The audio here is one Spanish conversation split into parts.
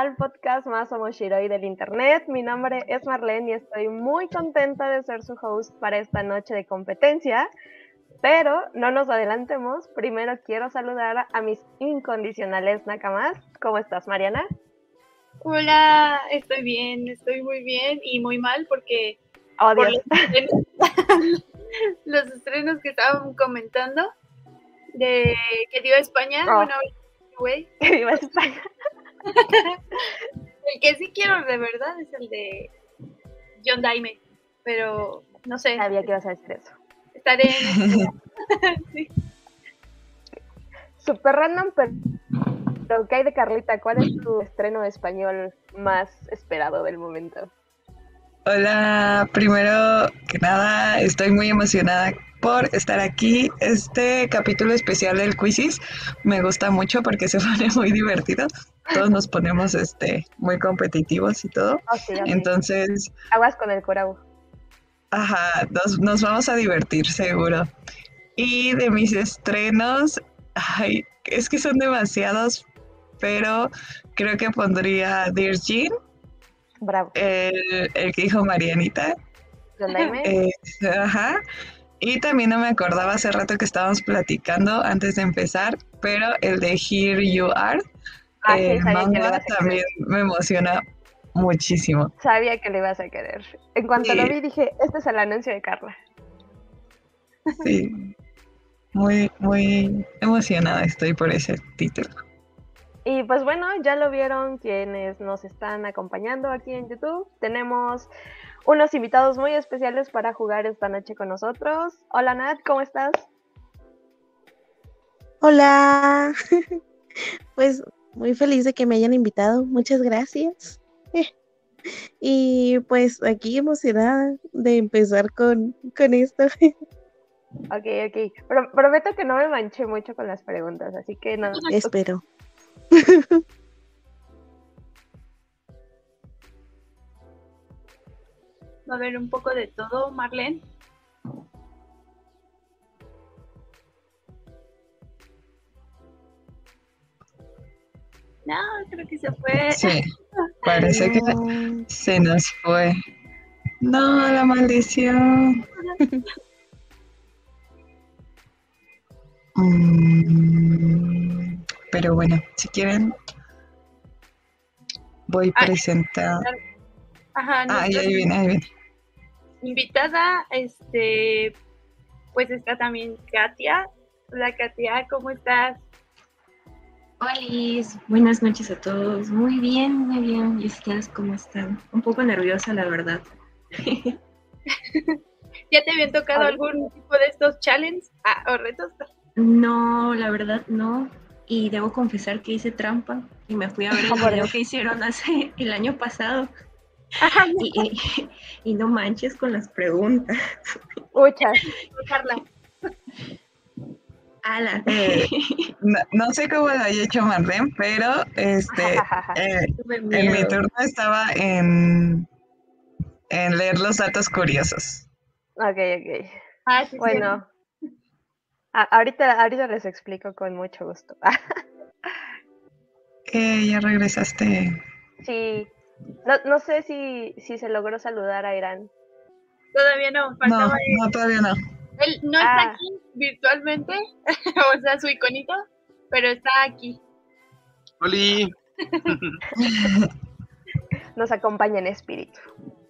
al podcast más homoshiroi del internet. Mi nombre es Marlene y estoy muy contenta de ser su host para esta noche de competencia. Pero no nos adelantemos. Primero quiero saludar a mis incondicionales nakamas. ¿Cómo estás, Mariana? Hola, estoy bien, estoy muy bien y muy mal porque Oh, por los, estrenos, los estrenos que estaban comentando de que dio España, Oh. bueno, güey, Que viva España. El que sí quiero de verdad es el de John Daime, pero no sé, Sabía que ibas a decir eso. estaré en sí. Super random, pero, ¿qué hay de Carlita? ¿Cuál es tu estreno español más esperado del momento? Hola, primero que nada, estoy muy emocionada por estar aquí. Este capítulo especial del Quizzes me gusta mucho porque se pone muy divertido. Todos nos ponemos este muy competitivos y todo. Entonces, Aguas con el corau. ajá, nos, nos vamos a divertir seguro. Y de mis estrenos, ay, es que son demasiados, pero creo que pondría Dear Jean, Bravo. el, el que dijo Marianita. John Daime. Eh, ajá. Y también no me acordaba hace rato que estábamos platicando antes de empezar, pero el de Here You Are, Ah, sí, manga querer. también me emociona muchísimo. Sabía que le ibas a querer. En cuanto Sí. lo vi, dije, este es el anuncio de Carla. Sí. Muy, muy emocionada estoy por ese título. Y pues bueno, ya lo vieron quienes nos están acompañando aquí en YouTube. Tenemos unos invitados muy especiales para jugar esta noche con nosotros. Hola Nat, ¿cómo estás? Hola, pues muy feliz de que me hayan invitado, muchas gracias. Y pues aquí emocionada de empezar con, con esto. Ok, ok. Pro- prometo que no me manché mucho con las preguntas, así que no. Espero. Va a haber un poco de todo, Marlene. No, creo que se fue. Sí, parece que No, se nos fue. No, la maldición. Mm, pero bueno, si quieren, voy Ah, presentando. Ajá, Ah, nuestra ahí viene, ahí viene. invitada, este, pues está también Katia. Hola Katia, ¿cómo estás? Hola, buenas noches a todos. Muy bien, muy bien. ¿Y ustedes cómo están? Un poco nerviosa, la verdad. ¿Ya te habían tocado algún tipo de estos challenges ah, o retos? No, la verdad no. Y debo confesar que hice trampa y me fui a ver el video que hicieron hace el año pasado. Y, y- y no manches con las preguntas. Muchas. Carla. Ala. Eh, No, no sé cómo lo haya hecho Marlene, pero este, eh, en mi turno estaba en, en leer los datos curiosos. ok, ok. Ah, sí, sí. A- ahorita, ahorita les explico con mucho gusto. Eh, ya regresaste. sí. No, no sé si, si se logró saludar a Irán. Todavía no, No, faltaba no, todavía no. Él no Ah. está aquí virtualmente, o sea, su iconito, pero está aquí. Oli, Nos acompaña en espíritu.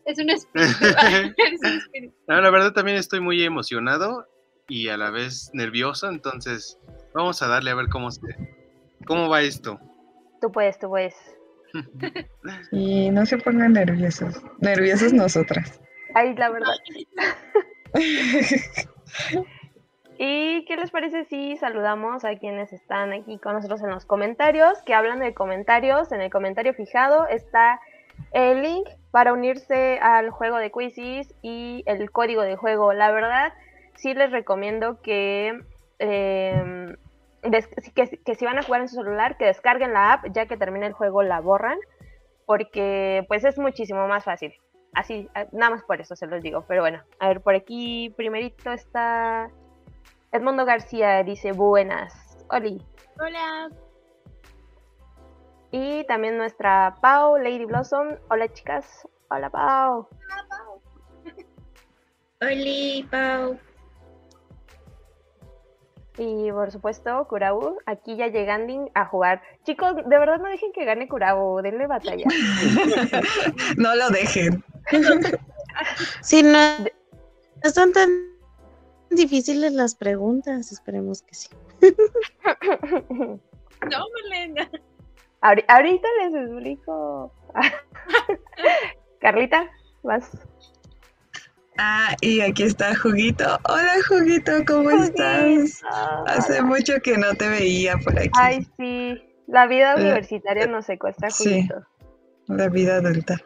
Es un espíritu. es un espíritu. No, la verdad también estoy muy emocionado y a la vez nervioso, entonces vamos a darle a ver cómo se, cómo va esto. Tú puedes, tú puedes. Y no se pongan nerviosos. Nerviosos nosotras. Ay, la verdad. ¿Y qué les parece si saludamos a quienes están aquí con nosotros en los comentarios? Que hablan de comentarios. En el comentario fijado está el link para unirse al juego de Quizzes y el código de juego. La verdad, sí les recomiendo que, eh, des- que, que si van a jugar en su celular, que descarguen la app, ya que termina el juego la borran, porque pues es muchísimo más fácil. Así, a- nada más por eso se los digo. Pero bueno, a ver, por aquí primerito está Edmundo García dice buenas. Oli. Hola. Y también nuestra Pau, Lady Blossom. Hola chicas. Hola Pau. Oli, Pau. Y por supuesto, Kurabu, aquí ya llegando a jugar. Chicos, de verdad no dejen que gane Kurabu, denle batalla. no lo dejen. Si no, no son tan difíciles las preguntas, esperemos que sí. No, Melena. Ahori- ahorita les explico. Carlita, vas. Ah, y aquí está Juguito. Hola, Juguito, ¿cómo estás? Hace mucho que no te veía por aquí. Ay, sí. La vida Eh, universitaria nos secuestra sí. juguito. La vida adulta.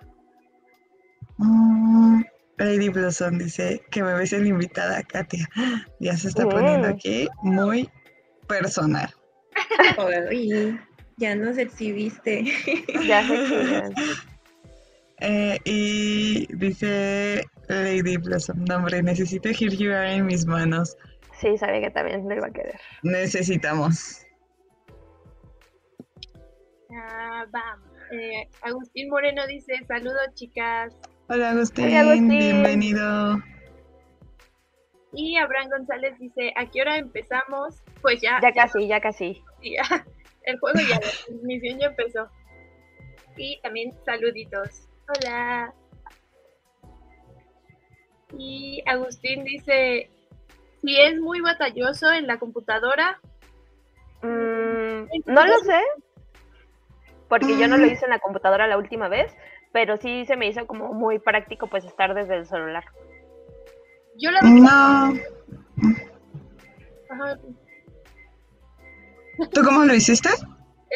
Mm, Lady Blossom dice que me ves en invitada, Katia. Ya se está poniendo aquí muy personal. Oli, ya nos exhibiste. Ya sé que Eh, y dice Lady Blossom, no hombre, necesito Here You Are en mis manos. sí, sabía que también lo iba a querer. Necesitamos. Ah, vamos. Eh, Agustín Moreno dice, saludos chicas. Hola Agustín, Hola, Agustín. bienvenido. Y Abraham González dice, ¿a qué hora empezamos? Pues ya, Ya casi, ya casi. ya. el juego ya, la transmisión ya empezó. Y también saluditos. Hola. Y Agustín dice, si es muy batalloso en la computadora, Mm, no lo sé, porque yo no lo hice en la computadora la última vez, pero sí se me hizo como muy práctico pues estar desde el celular. yo la No, Ajá, ¿tú cómo lo hiciste?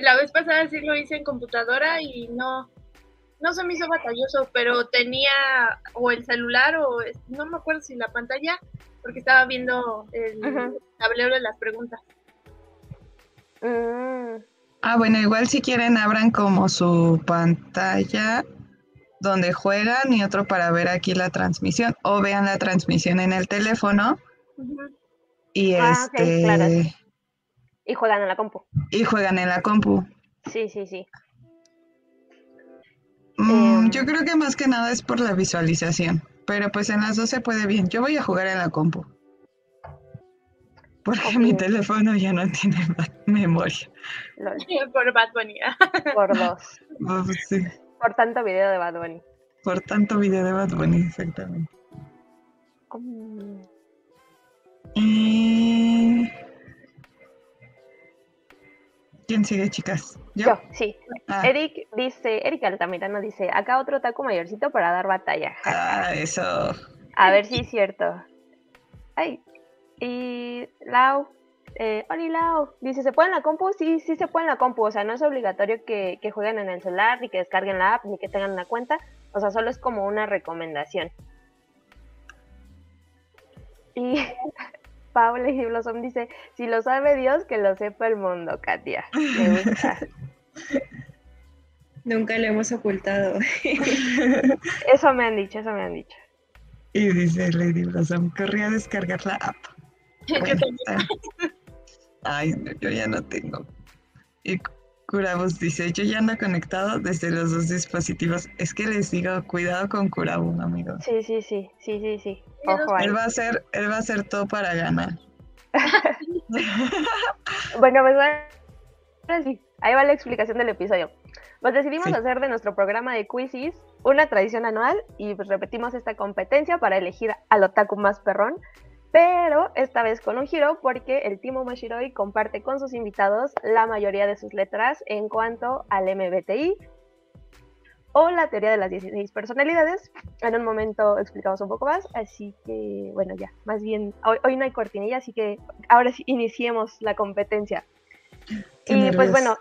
La vez pasada sí lo hice en computadora y no, no se me hizo batalloso, pero tenía o el celular o no me acuerdo si la pantalla, porque estaba viendo el tablero de las preguntas. Ah, bueno, igual si quieren abran como su pantalla donde juegan y otro para ver aquí la transmisión o vean la transmisión en el teléfono y Ah, este claro. y juegan en la compu. y juegan en la compu. Sí, sí, sí. Mm, Em. yo creo que más que nada es por la visualización, pero pues en las dos se puede bien. Yo voy a jugar en la compu. Porque mi teléfono ya no tiene memoria. Por Bad Bunny. por dos. Oh, sí, Por tanto video de Bad Bunny. por tanto video de Bad Bunny, exactamente. Y... ¿Quién sigue, chicas? ¿Yo? Yo, sí. Ah, Eric dice, Eric Altamirano dice, acá otro taco mayorcito para dar batalla. ah, eso. A ver si es cierto. Ay. Y Lau, eh, Oli Lau, dice, ¿se puede en la compu? Sí, sí se puede en la compu. O sea, no es obligatorio que, que jueguen en el celular, ni que descarguen la app, ni que tengan una cuenta. O sea, solo es como una recomendación. Y Paula y Blossom dice, si lo sabe Dios, que lo sepa el mundo, Katia. Me gusta. Nunca lo hemos ocultado. Eso me han dicho, eso me han dicho. Y dice Lady Blossom, corrí a descargar la app. Bueno. Ay, no, yo ya no tengo. Y Curabus dice, yo ya ando conectado desde los dos dispositivos. Es que les digo, cuidado con Curabus, amigos. Sí, sí, sí, sí, sí, sí. Ojo ahí. Él va a hacer, él va a hacer todo para ganar. Bueno, pues ahora sí, ahí va la explicación del episodio. Pues decidimos Sí. hacer de nuestro programa de quizzes una tradición anual y pues repetimos esta competencia para elegir al otaku más perrón, pero esta vez con un giro porque el Timo Mashiroi comparte con sus invitados la mayoría de sus letras en cuanto al MBTI o la teoría de las 16 personalidades. En un momento explicamos un poco más, así que bueno, ya, más bien, hoy, hoy no hay cortinilla, así que ahora sí iniciemos la competencia. Qué y pues bueno,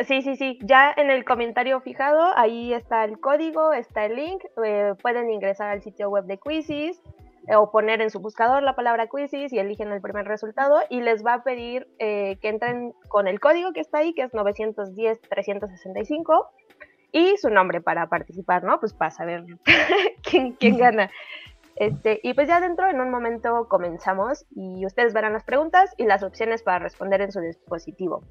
sí, sí, sí, ya en el comentario fijado, ahí está el código, está el link, eh, pueden ingresar al sitio web de Quizzes eh, o poner en su buscador la palabra Quizzes y eligen el primer resultado y les va a pedir eh, que entren con el código que está ahí, que es 910-365 y su nombre para participar, ¿no? Pues para saber quién, quién gana. Este, y pues ya dentro, en un momento comenzamos y ustedes verán las preguntas y las opciones para responder en su dispositivo.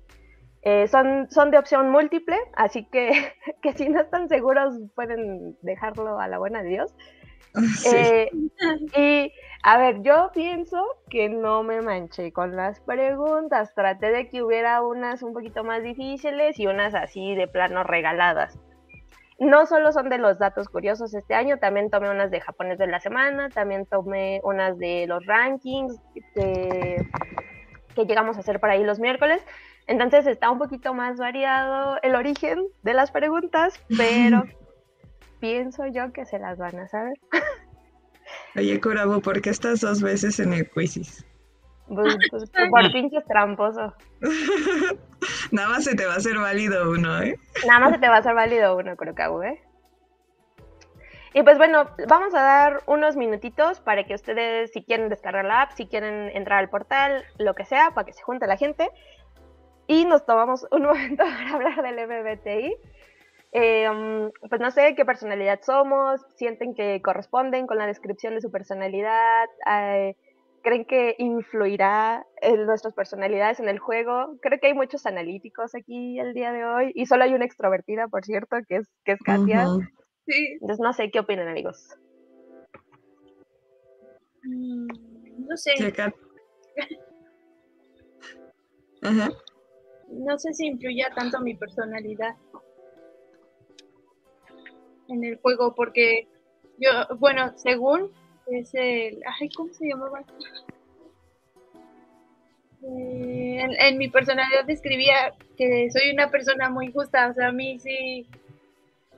Eh, son, son de opción múltiple, así que, que si no están seguros pueden dejarlo a la buena de Dios. Sí. Eh, y a ver, yo pienso que no me manché con las preguntas. Traté de que hubiera unas un poquito más difíciles y unas así de plano regaladas. No solo son de los datos curiosos este año, también tomé unas de japonés de la semana, también tomé unas de los rankings que, que llegamos a hacer por ahí los miércoles. Entonces está un poquito más variado el origen de las preguntas, pero pienso yo que se las van a saber. Oye, Curabo, ¿por qué estás dos veces en el quizzes? Pues, pues, por pinches tramposo. Nada más se te va a hacer válido uno, ¿eh? Nada más se te va a hacer válido uno, que ¿eh? Y pues bueno, vamos a dar unos minutitos para que ustedes, si quieren descargar la app, si quieren entrar al portal, lo que sea, para que se junte la gente. Y nos tomamos un momento para hablar del MBTI. Eh, um, pues no sé qué personalidad somos, sienten que corresponden con la descripción de su personalidad, eh, creen que influirá en nuestras personalidades en el juego. Creo que hay muchos analíticos aquí el día de hoy y solo hay una extrovertida, por cierto, que es, que es Katia. Sí. Entonces no sé qué opinan, amigos. Mm, No sé. Ajá. No sé si influya tanto mi personalidad en el juego, porque yo, bueno, según es el, ay, ¿cómo se llamaba? Eh, en, mi personalidad describía que soy una persona muy justa, o sea, a mí sí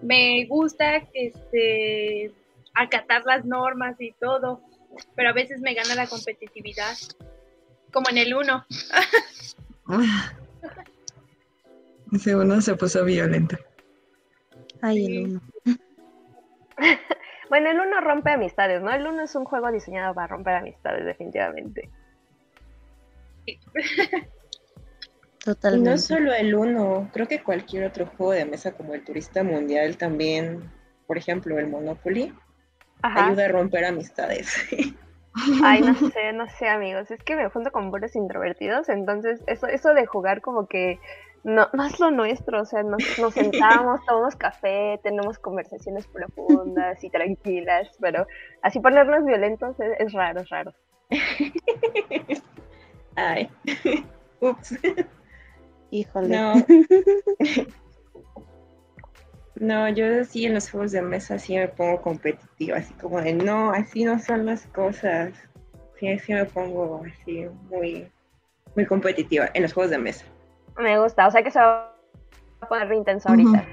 me gusta este acatar las normas y todo, pero a veces me gana la competitividad, como en el 1. Ese uno se puso violento. Ay, el uno. Bueno, el uno rompe amistades, ¿no? El uno es un juego diseñado para romper amistades, definitivamente. Y Totalmente. no solo el uno, creo que cualquier otro juego de mesa como el Turista Mundial también, por ejemplo, el Monopoly, Ajá. ayuda a romper amistades. Ay, no sé, no sé, amigos. Es que me junto con puros introvertidos, entonces eso, eso de jugar como que no, no es lo nuestro. O sea, nos, nos sentamos, tomamos café, tenemos conversaciones profundas y tranquilas, pero así ponernos violentos es, es raro, es raro. Ay, ups. Híjole. No. No, yo sí en los juegos de mesa sí me pongo competitiva, así como de no, así no son las cosas. Sí, sí me pongo así muy, muy competitiva en los juegos de mesa. Me gusta, o sea que se va a poner re intenso ahorita.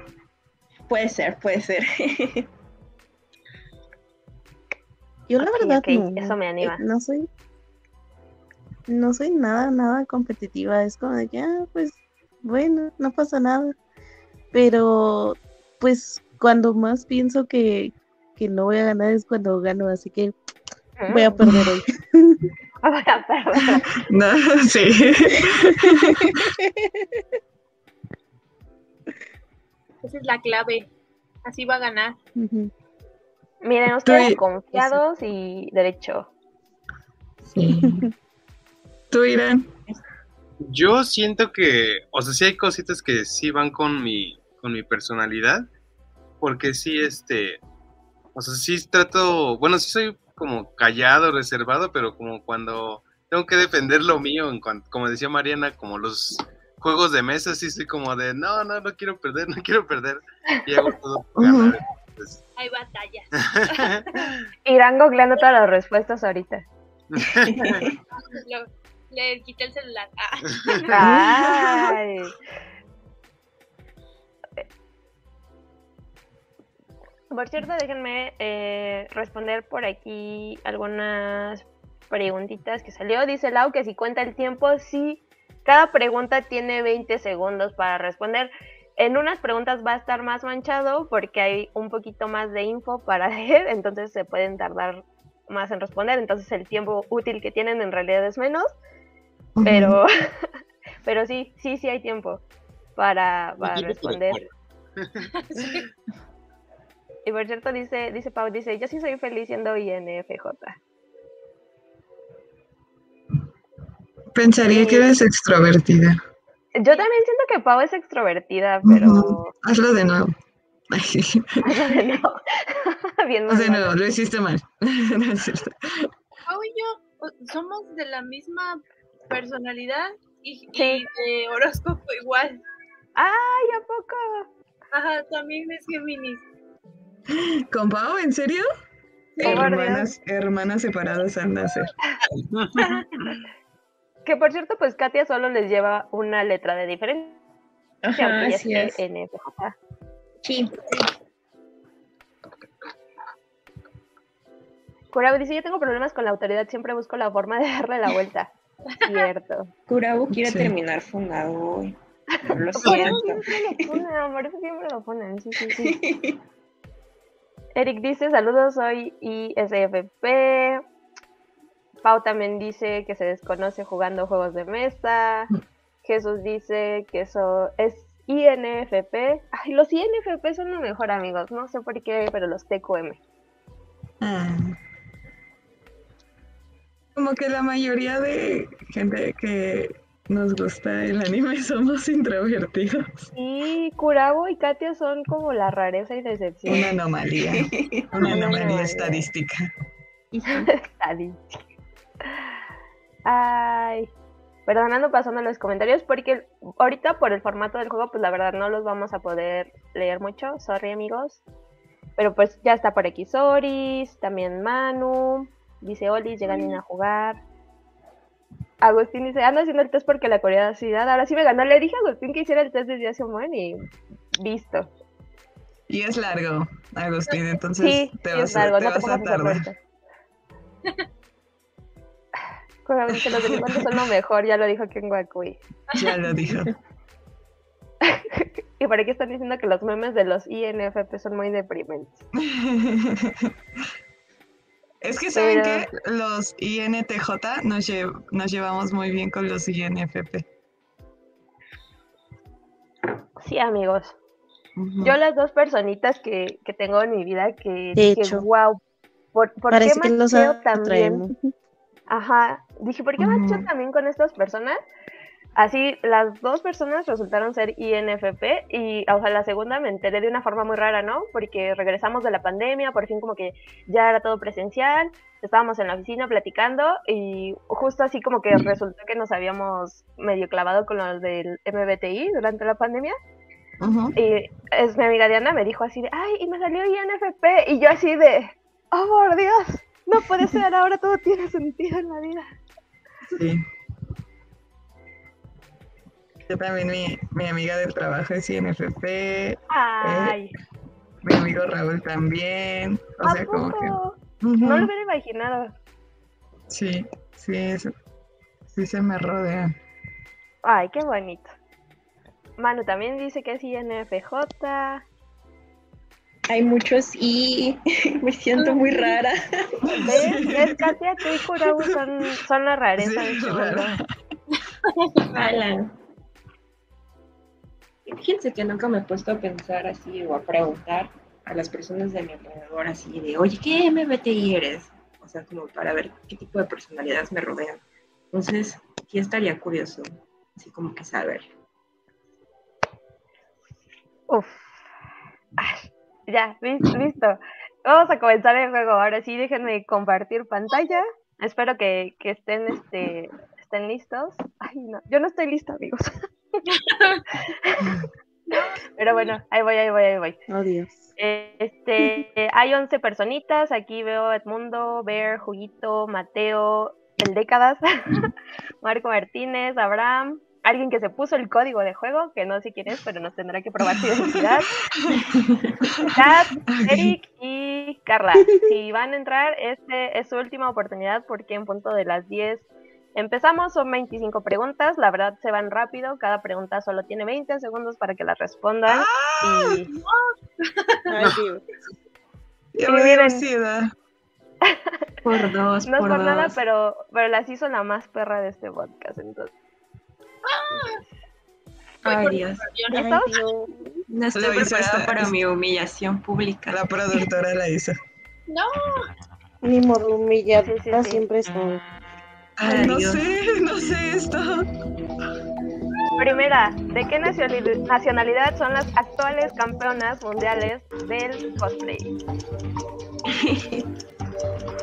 Puede ser, puede ser. Yo la verdad ok, no. eso me anima. Eh, No soy, no soy nada, nada competitiva. Es como de que, ah, pues, bueno, no pasa nada. Pero, pues, cuando más pienso que, que no voy a ganar es cuando gano, así que voy a perder hoy. voy a perder. No, sí. Esa es la clave. Así va a ganar. Miren, ustedes Estoy- confiados y derecho. sí. Tú, Irán. Yo siento que, o sea, sí hay cositas que sí van con mi, con mi personalidad, porque sí, este, o sea, sí trato, bueno, sí soy como callado, reservado, pero como cuando tengo que defender lo mío, en cuanto, como decía Mariana, como los juegos de mesa, sí soy como de, no, no, no quiero perder, no quiero perder, y hago todo por ganar. Entonces, Hay batallas. Irán googleando todas las respuestas ahorita. Lo- le quité el celular. Ah. Ay. Por cierto, déjenme eh, responder por aquí algunas preguntitas que salió. Dice Lau que si cuenta el tiempo, sí. Cada pregunta tiene 20 segundos para responder. En unas preguntas va a estar más manchado porque hay un poquito más de info para leer, entonces se pueden tardar más en responder. Entonces el tiempo útil que tienen en realidad es menos. Pero, pero sí, sí, sí hay tiempo para, para responder. cuerpo. Y por cierto, dice, dice Pau, dice, yo sí soy feliz siendo INFJ. Pensaría que eres extrovertida. Yo también siento que Pau es extrovertida, pero... Hazlo de nuevo. Ay, sí. no. Bien De nuevo, lo hiciste mal. No es cierto. Pau y yo o- somos de la misma personalidad y, de horóscopo igual. ¡Ay, a poco! Ajá, también es Géminis. ¿Con Pau? ¿En serio? Hermanas, hermanas separadas al nacer. Que por cierto, pues Katia solo les lleva una letra de diferencia. Ajá, así es. NFJ. Sí. Kurabo dice, yo tengo problemas con la autoridad, siempre busco la forma de darle la vuelta. Cierto. Kurabu quiere Sí. terminar fundado hoy. Lo Por eso siempre lo ponen, por eso siempre lo ponen, sí, sí, sí. Eric dice, saludos, soy ISFP. Pau también dice que se desconoce jugando juegos de mesa. Jesús dice que eso es INFP. Ay, los INFP son lo mejor, amigos. No sé por qué, pero los TQM. Ah. Como que la mayoría de gente que nos gusta el anime somos introvertidos. Y Kurabo y Katia son como la rareza y decepción. Una anomalía. Una Una anomalía anomalía. estadística. Estadística. Ay, perdonando pasando los comentarios porque ahorita por el formato del juego pues la verdad no los vamos a poder leer mucho, sorry amigos. Pero pues ya está por aquí Soris, también Manu, dice Olis, llegan a jugar. Agustín dice, ando haciendo el test porque la curiosidad, ahora sí me ganó. Le dije a Agustín que hiciera el test desde hace un buen y listo. Y es largo, Agustín, entonces Sí, te vas, es a, te no te vas pongas a tardar. Obviamente los delincuentes son lo mejor, ya lo dijo Ken Wakui. Ya lo dijo. Y por aquí están diciendo que los memes de los INFP son muy deprimentes. Es que saben Pero- que los INTJ nos, lle- nos llevamos muy bien con los INFP. Sí, amigos. Yo las dos personitas que, que tengo en mi vida que De dije, wow, ¿por, por Parece qué que los también? Ajá, dije, ¿por qué macheo Ujú. también con estas personas? Así, las dos personas resultaron ser INFP y, o sea, la segunda me enteré de una forma muy rara, ¿no? Porque regresamos de la pandemia, por fin como que ya era todo presencial, estábamos en la oficina platicando y justo así como que resultó que nos habíamos medio clavado con los del MBTI durante la pandemia y es mi amiga Diana me dijo así de, ay, y me salió INFP y yo así de, oh, por Dios, no puede ser, ahora todo tiene sentido en la vida. Sí. También, mi, mi amiga del trabajo es INFP, Ay, mi amigo Raúl también. O ¿a sea, como que. No lo hubiera imaginado. Sí, sí, eso. Sí se me rodea. Ay, qué bonito. Manu también dice que es INFJ. Hay muchos y me siento muy rara. ¿Ves? ¿Ves? Katia, tú y Kurabu son, son la rareza de este rara. mundo. Alan. Fíjense que nunca me he puesto a pensar así o a preguntar a las personas de mi alrededor así de, oye, ¿qué MBTI eres? O sea, como para ver qué tipo de personalidades me rodean. Entonces, sí estaría curioso, así como que saber. Uf. Ay, ya, lis- listo. Vamos a comenzar el juego. Ahora sí, déjenme compartir pantalla. Espero que, que estén, este, estén listos. Ay, no, yo no estoy lista, amigos. Pero bueno, ahí voy, ahí voy, ahí voy. Oh, Dios. Este, hay 11 personitas. Aquí veo a Edmundo, Bear, Juguito, Mateo, el Décadas, Marco Martínez, Abraham, alguien que se puso el código de juego, que no sé quién es, pero nos tendrá que probar su identidad. Kat, Eric y Carla. Si van a entrar, este es su última oportunidad porque en punto de las 10 empezamos. Son 25 preguntas. La verdad se van rápido. Cada pregunta solo tiene 20 segundos para que las respondan. Y Ay, ansiedad. Por dos, no es por por nada, pero, pero las hizo la más perra de este podcast. Entonces. Voy Ay, por Dios. No estoy preparada para mi humillación pública. La productora la hizo. No, Ni modo humillada Sí, sí, sí. siempre son. Ay, no Dios. sé, no sé esto. Primera, ¿de qué nacionali- nacionalidad son las actuales campeonas mundiales del cosplay?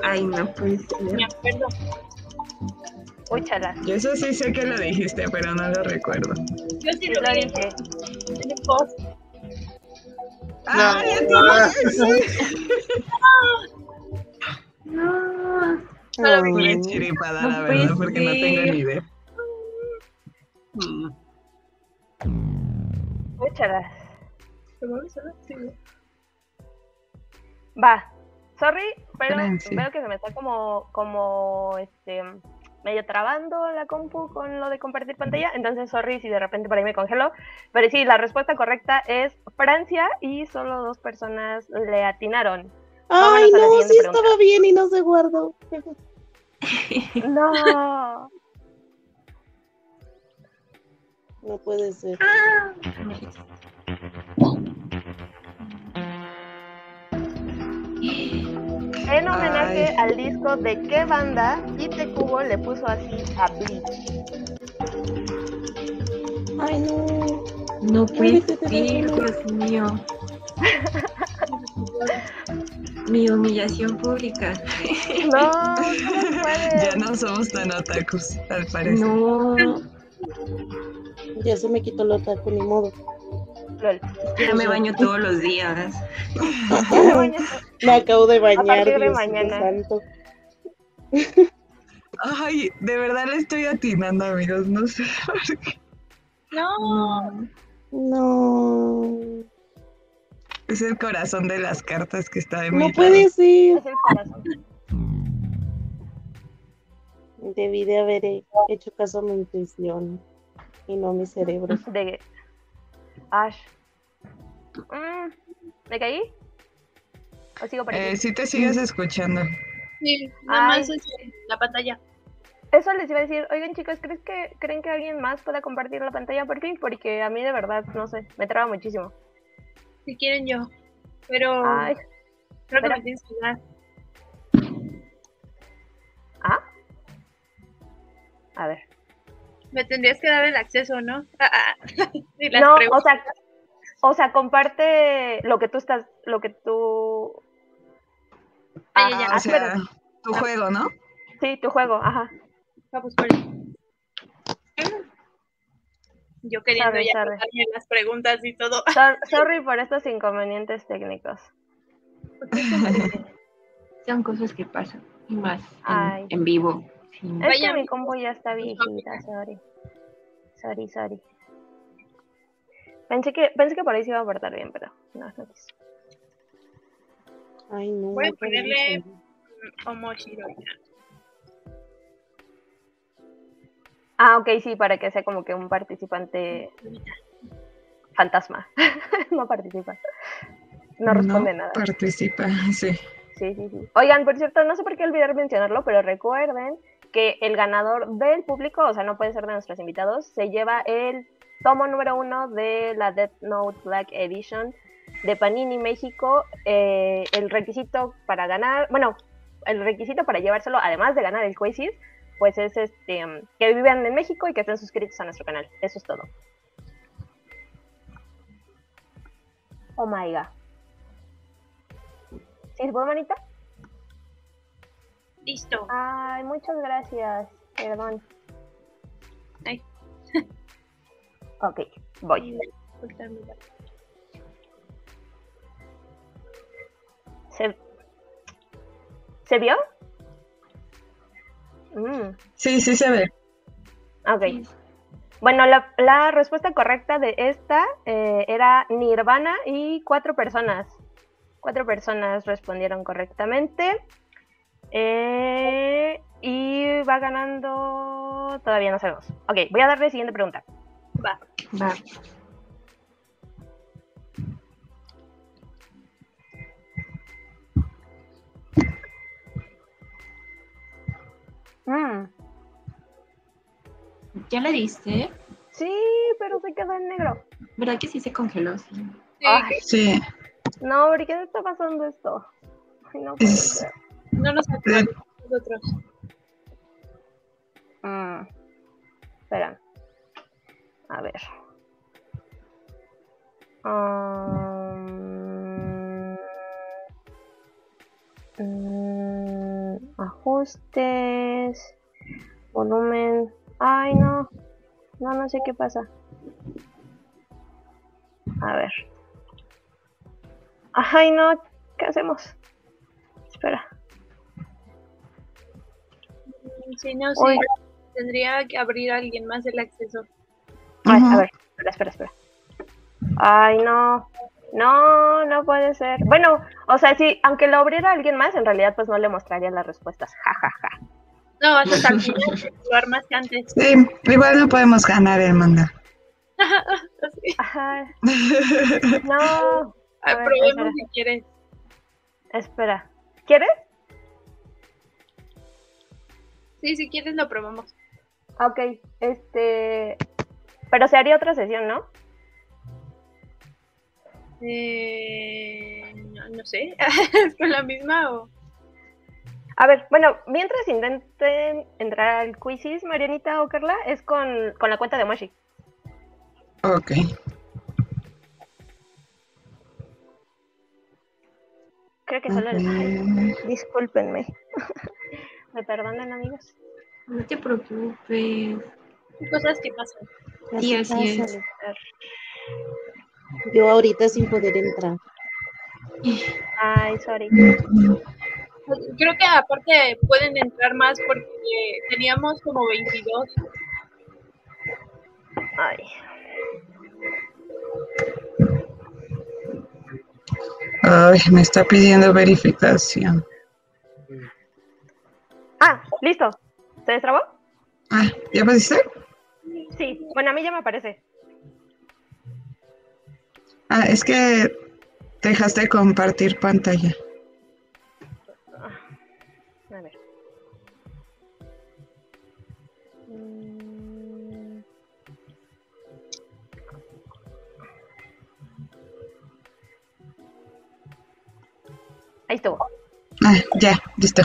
Ay, no puede me ser. acuerdo. Uy, chala. Yo eso sí sé que lo dijiste, pero no lo recuerdo. Yo sí lo dije. ¡Ay, No. no! No. Vi Pura Ay, chiripada, No la verdad, porque no tengo ni idea. ¿no? Va. Sorry, pero Francia. veo que se me está como, como, este, medio trabando la compu con lo de compartir pantalla. Entonces, sorry si de repente por ahí me congelo. Pero sí, la respuesta correcta es Francia y solo dos personas le atinaron. Ay, no, sí pregunta. estaba bien y no se guardó. No. No puede ser. En homenaje Ay. al disco de qué banda Kite Kubo le puso así a Bleach. Ay, no. No puede ser. Dios mío. Mi humillación pública. No, no puede. Ya no somos tan otakus, al parecer. No, Ya se me quitó el otaku, ni modo. Lol. ya me baño todos los días. Me acabo de bañar, partir de mañana. santo. Ay, de verdad le estoy atinando, amigos, no sé. No, No. Es el corazón de las cartas que está de mi No puede ser. Es el corazón. Debí de haber he- hecho caso a mi intuición y no a mi cerebro. De Ash. Mm, ¿Me caí? ¿O sigo por aquí? Eh, sí te sigues escuchando. sí, nada más es la pantalla. Eso les iba a decir, oigan chicos, ¿crees que, ¿creen que alguien más pueda compartir la pantalla por fin? Porque a mí de verdad, no sé, me traba muchísimo. Si quieren yo. Pero Ay, creo que espera. me tienes que dar. ¿ah? A ver. Me tendrías que dar el acceso, ¿no? Ah, ah. No, o sea, o sea, comparte lo que tú estás, lo que tú... Ah. Ah, o sea, tu juego, ¿no? Sí, tu juego, ajá. Vamos por Yo queriendo Sabe, ya sabe. contarme las preguntas y todo. Sor- sorry por estos inconvenientes técnicos. Son cosas que pasan. Y más Ay. en, en vivo. Sí. Es Vaya, que mi compu ya está viejita, sorry. Sorry, sorry. Pensé que, pensé que por ahí se iba a portar bien, pero no, no quiso. Ay, no. Voy a ponerle-. Omoshiro. Ah, ok, sí, para que sea como que un participante fantasma. no participa. No responde nada. Participa, sí. Sí, sí, sí. Oigan, por cierto, no sé por qué olvidar mencionarlo, pero recuerden que el ganador del público, o sea, no puede ser de nuestros invitados, se lleva el tomo número uno de la Death Note Black Edition de Panini México. Eh, el requisito para ganar, bueno, el requisito para llevárselo, además de ganar el Quasis, pues es este que vivan en México y que estén suscritos a nuestro canal. Eso es todo. Oh my god. ¿Sí puede, manita? Listo. Ay, muchas gracias. Perdón. Ay. ok, voy. ¿Se, ¿se vio? Mm, Sí, sí se ve. ok. Bueno, la, la respuesta correcta de esta eh, era Nirvana y cuatro personas. Cuatro personas respondieron correctamente. Eh, y va ganando. Todavía no sabemos. Ok, voy a darle la siguiente pregunta. Va. Va. Mm, ¿Ya le diste? sí, pero se quedó en negro. ¿Verdad que sí se congeló? Sí. Sí, Ay, Sí, no, ¿por qué está pasando esto? Ay, no es, no nos acordamos nosotros. Mm, espera. A ver. Um, mm, ajustes. Volumen. Ay, no. No, no sé qué pasa. A ver. Ay, no. ¿Qué hacemos? Espera. Si no, sí, tendría que abrir a alguien más el acceso. Ay, a ver, espera, espera, espera. Ay, no. No, no puede ser. Bueno, o sea, si aunque lo abriera alguien más, en realidad pues no le mostraría las respuestas. Ja, ja, ja. No, hasta jugar más que antes. sí, igual no podemos ganar el manga. Ajá. No. A ver, Probemos espera. si quieres. Espera. ¿Quieres? Sí, si quieres lo probamos. Ok, este... Pero se haría otra sesión, ¿no? Eh, no, no sé. ¿Es con la misma o...? A ver, bueno, mientras intenten entrar al quizzes, Marianita o Carla, es con, con la cuenta de Moshi. Ok. Creo que solo... Ay, discúlpenme. ¿Me perdonan, amigos? No te preocupes. Cosas que pasan. Sí, así es. Yo ahorita sin poder entrar. Ay, sorry. Creo que aparte pueden entrar más porque teníamos como 22. Ay. Ay, me está pidiendo verificación. Ah, listo. ¿Se destrabó? Ah, ¿ya pusiste? Sí. Bueno, a mí ya me aparece. Ah, es que dejaste de compartir pantalla. A ver. Mm. Ahí estuvo. Ah, ya, listo.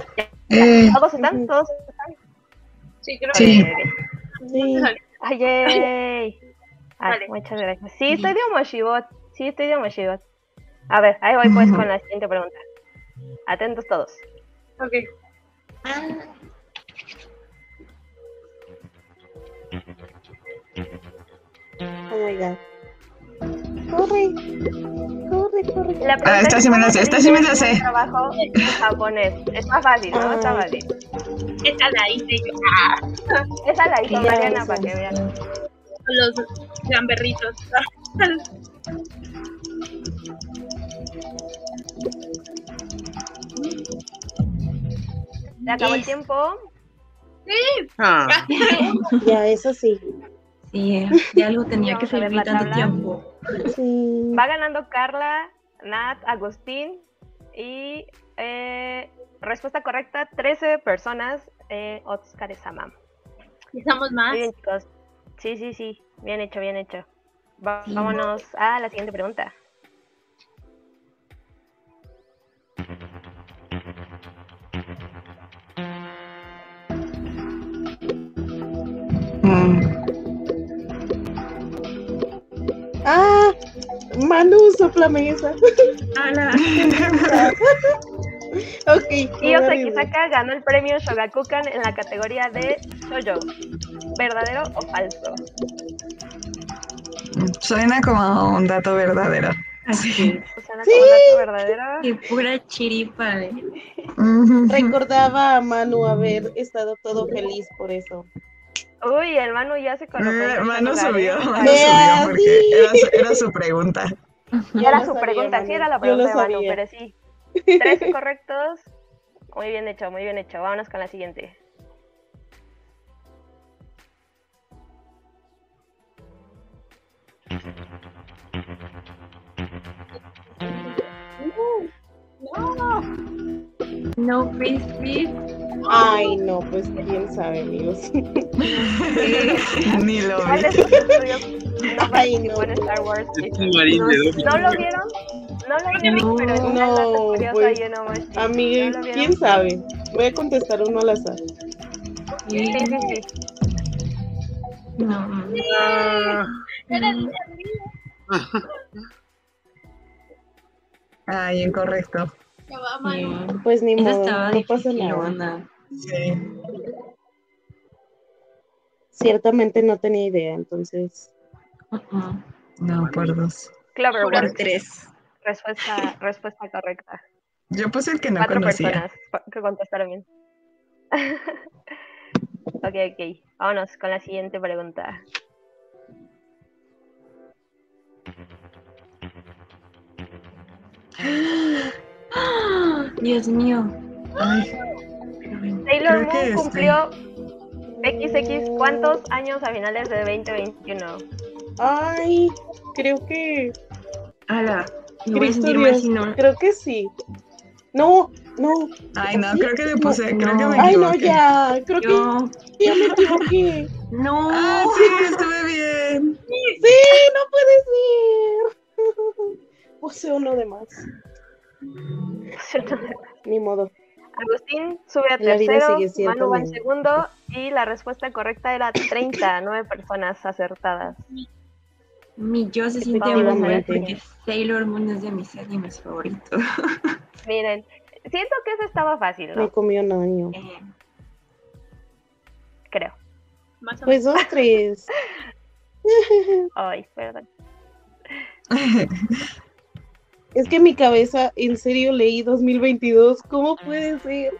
Eh, ¿Todos están? ¿Todos están? Sí, creo Sí. Ok. Sí. Ay, yay. Ay, Vale. muchas gracias. Sí, estoy de Omoshibot. Sí, estoy de Omoshibot. A ver, ahí voy pues con la siguiente pregunta. Atentos todos. Ok. Oh my god. Corre. Corre, corre. La pregunta esta es sí me la sé, esta sí me la sé. Trabajo en japonés. Está fácil, ¿no? Está Ay. fácil. Esta la hice yo. Esa la hizo Mariana esa. para que vean. Los gamberritos. Se acabó el tiempo. Ah, Ya, eso sí. Sí, de algo tenía Vamos que servir tanto tabla. tiempo. Sí. Va ganando Carla, Nat, Agustín y eh, respuesta correcta, 13 personas. Eh, Oscar Samam. Necesitamos más. Bien, chicos. Sí, sí, sí. Bien hecho, bien hecho. Sí. Vámonos a la siguiente pregunta. mm, Ah, Manu soplame esa. ¡Hala! Ok. Y. Osakisaka ganó el premio Shogakukan en la categoría de Shoujo. ¿Verdadero o falso? Suena como un dato verdadero. Así. O sea, como dato verdadero. Qué pura chiripa. ¿eh? Recordaba a Manu haber estado todo feliz por eso. Uy, el Manu ya se colocó. Eh, lugar, subió, ¿eh? Vea, subió porque sí. era su, era su pregunta. Era su sabía, pregunta, Manu. sí era la pregunta de Manu, pero sí. 13 correctos. Muy bien hecho, muy bien hecho. Vámonos con la siguiente. No crispy. Ay, no, pues quién sabe, amigos. Ni lo ¿Cuál vi. no Ay, no. en Star Wars. Es un marín de dos ¿No lo vieron? No lo vieron, pero está el dato No, pues, en. Amiga, ¿No lo vieron? ¿quién sabe? Voy a contestar uno al azar. Sí, sí, sí. No. Ah, Mm. Ay, incorrecto. Sí. Pues ni Esa modo, estaba no pasa nada. Sí. Ciertamente no tenía idea, entonces. No, por dos. Clover Por tres. Respuesta, respuesta correcta. Yo puse el que no Cuatro conocía. personas que contestaron bien. ok, ok. Vámonos con la siguiente pregunta. ¡Ah! Dios mío. Ay, Taylor que Moon este- cumplió XX cuántos años a finales de 2021. Ay, creo que. Ala. Me voy a Cristo sentir mal Dios, si no. creo que sí. No, no. ay, no, creo que le puse, creo que me Ay, no, equivoqué. ya. Creo que Yo. ya me equivoqué. No. Modo. Agustín sube a La tercero, Manu va en segundo y la respuesta correcta era 30, nueve personas acertadas. Mi yo se siente muy mal porque Sailor Moon es de mis animes favoritos. Miren, siento que eso estaba fácil, Me ¿no? comió un año. Eh, Creo. Más o menos. Pues dos, tres. Ay, perdón. Es que en mi cabeza, en serio, leí 2022. ¿Cómo puede ser?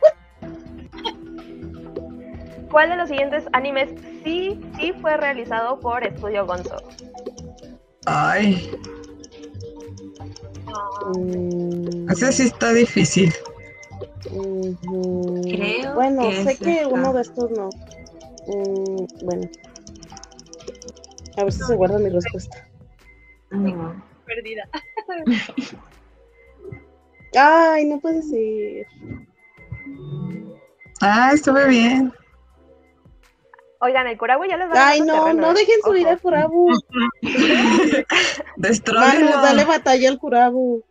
¿Cuál de los siguientes animes sí, sí fue realizado por Estudio Gonzo? Ay, Mm, ese sí está difícil. ujú. Creo Bueno, que sé que uno de estos no. Mm, bueno. A ver si se guarda mi respuesta. no. Perdida. Ay, no puede ser. Ah, estuve bien. Oigan, el Kuragua ya les va Ay, ganando no, terreno, no ¿eh? dejen subir al Kurabu. Destróyenlo. Manu, dale batalla al Kurabu.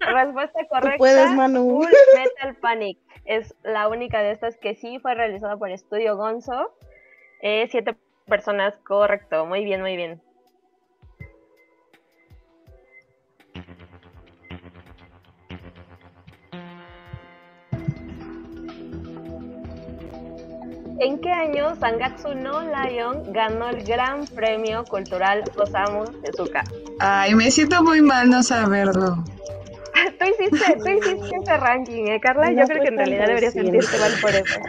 Respuesta correcta. puedes, Manu. Full Metal Panic. Es la única de estas que sí fue realizada por Estudio Gonzo. Eh, siete personas, correcto. Muy bien, muy bien. ¿En qué año Sangatsu no Lion ganó el Gran Premio Cultural Osamu Tezuka? Ay, me siento muy mal no saberlo. Tú hiciste, tú hiciste ese ranking, ¿eh, Carla? No Yo creo que en realidad deberías sentirte mal por eso.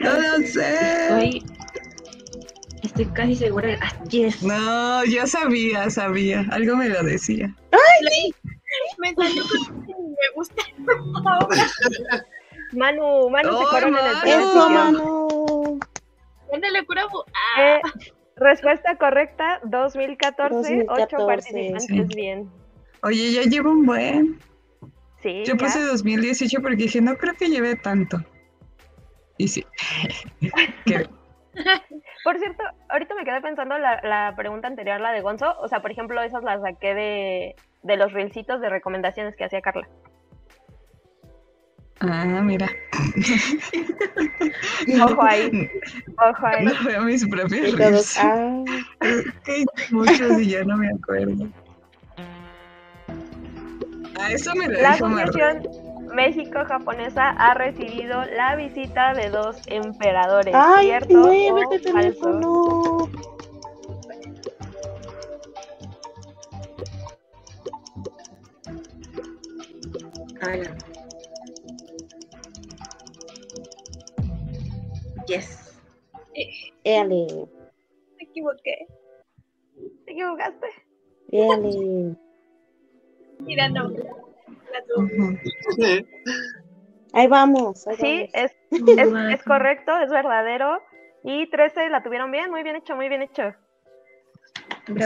No lo sé. Estoy, estoy casi segura. de- Ah, yes. No, yo sabía, sabía. Algo me lo decía. Me salió me gusta. Manu, Manu se ¡Ay, corona en el primer Eso. Manu. Ándale. Ah, Eh, respuesta correcta, 2014, 8 2014, participantes sí. bien. Oye, ya llevo un buen. Sí, Yo ya. puse 2018 porque dije, no creo que lleve tanto. Y sí. Por cierto, ahorita me quedé pensando la, la pregunta anterior, la de Gonzo. O sea, por ejemplo, esas las saqué de, de los reelcitos de recomendaciones que hacía Carla. Ah, mira. Ojo ahí, ojo ahí. No veo mis propios todos, ah, muchos y ya no me acuerdo. A eso me lo La. Asociación México-Japonesa ha recibido la visita de dos emperadores, ay, ¿cierto falso? teléfono. Yes. Éale, me equivoqué. ¿Te equivocaste? éale. Mira, no. La. Ahí vamos. Ahí Sí, vamos. es, es, es correcto, es verdadero. Y 13 la tuvieron bien, muy bien hecho, muy bien hecho.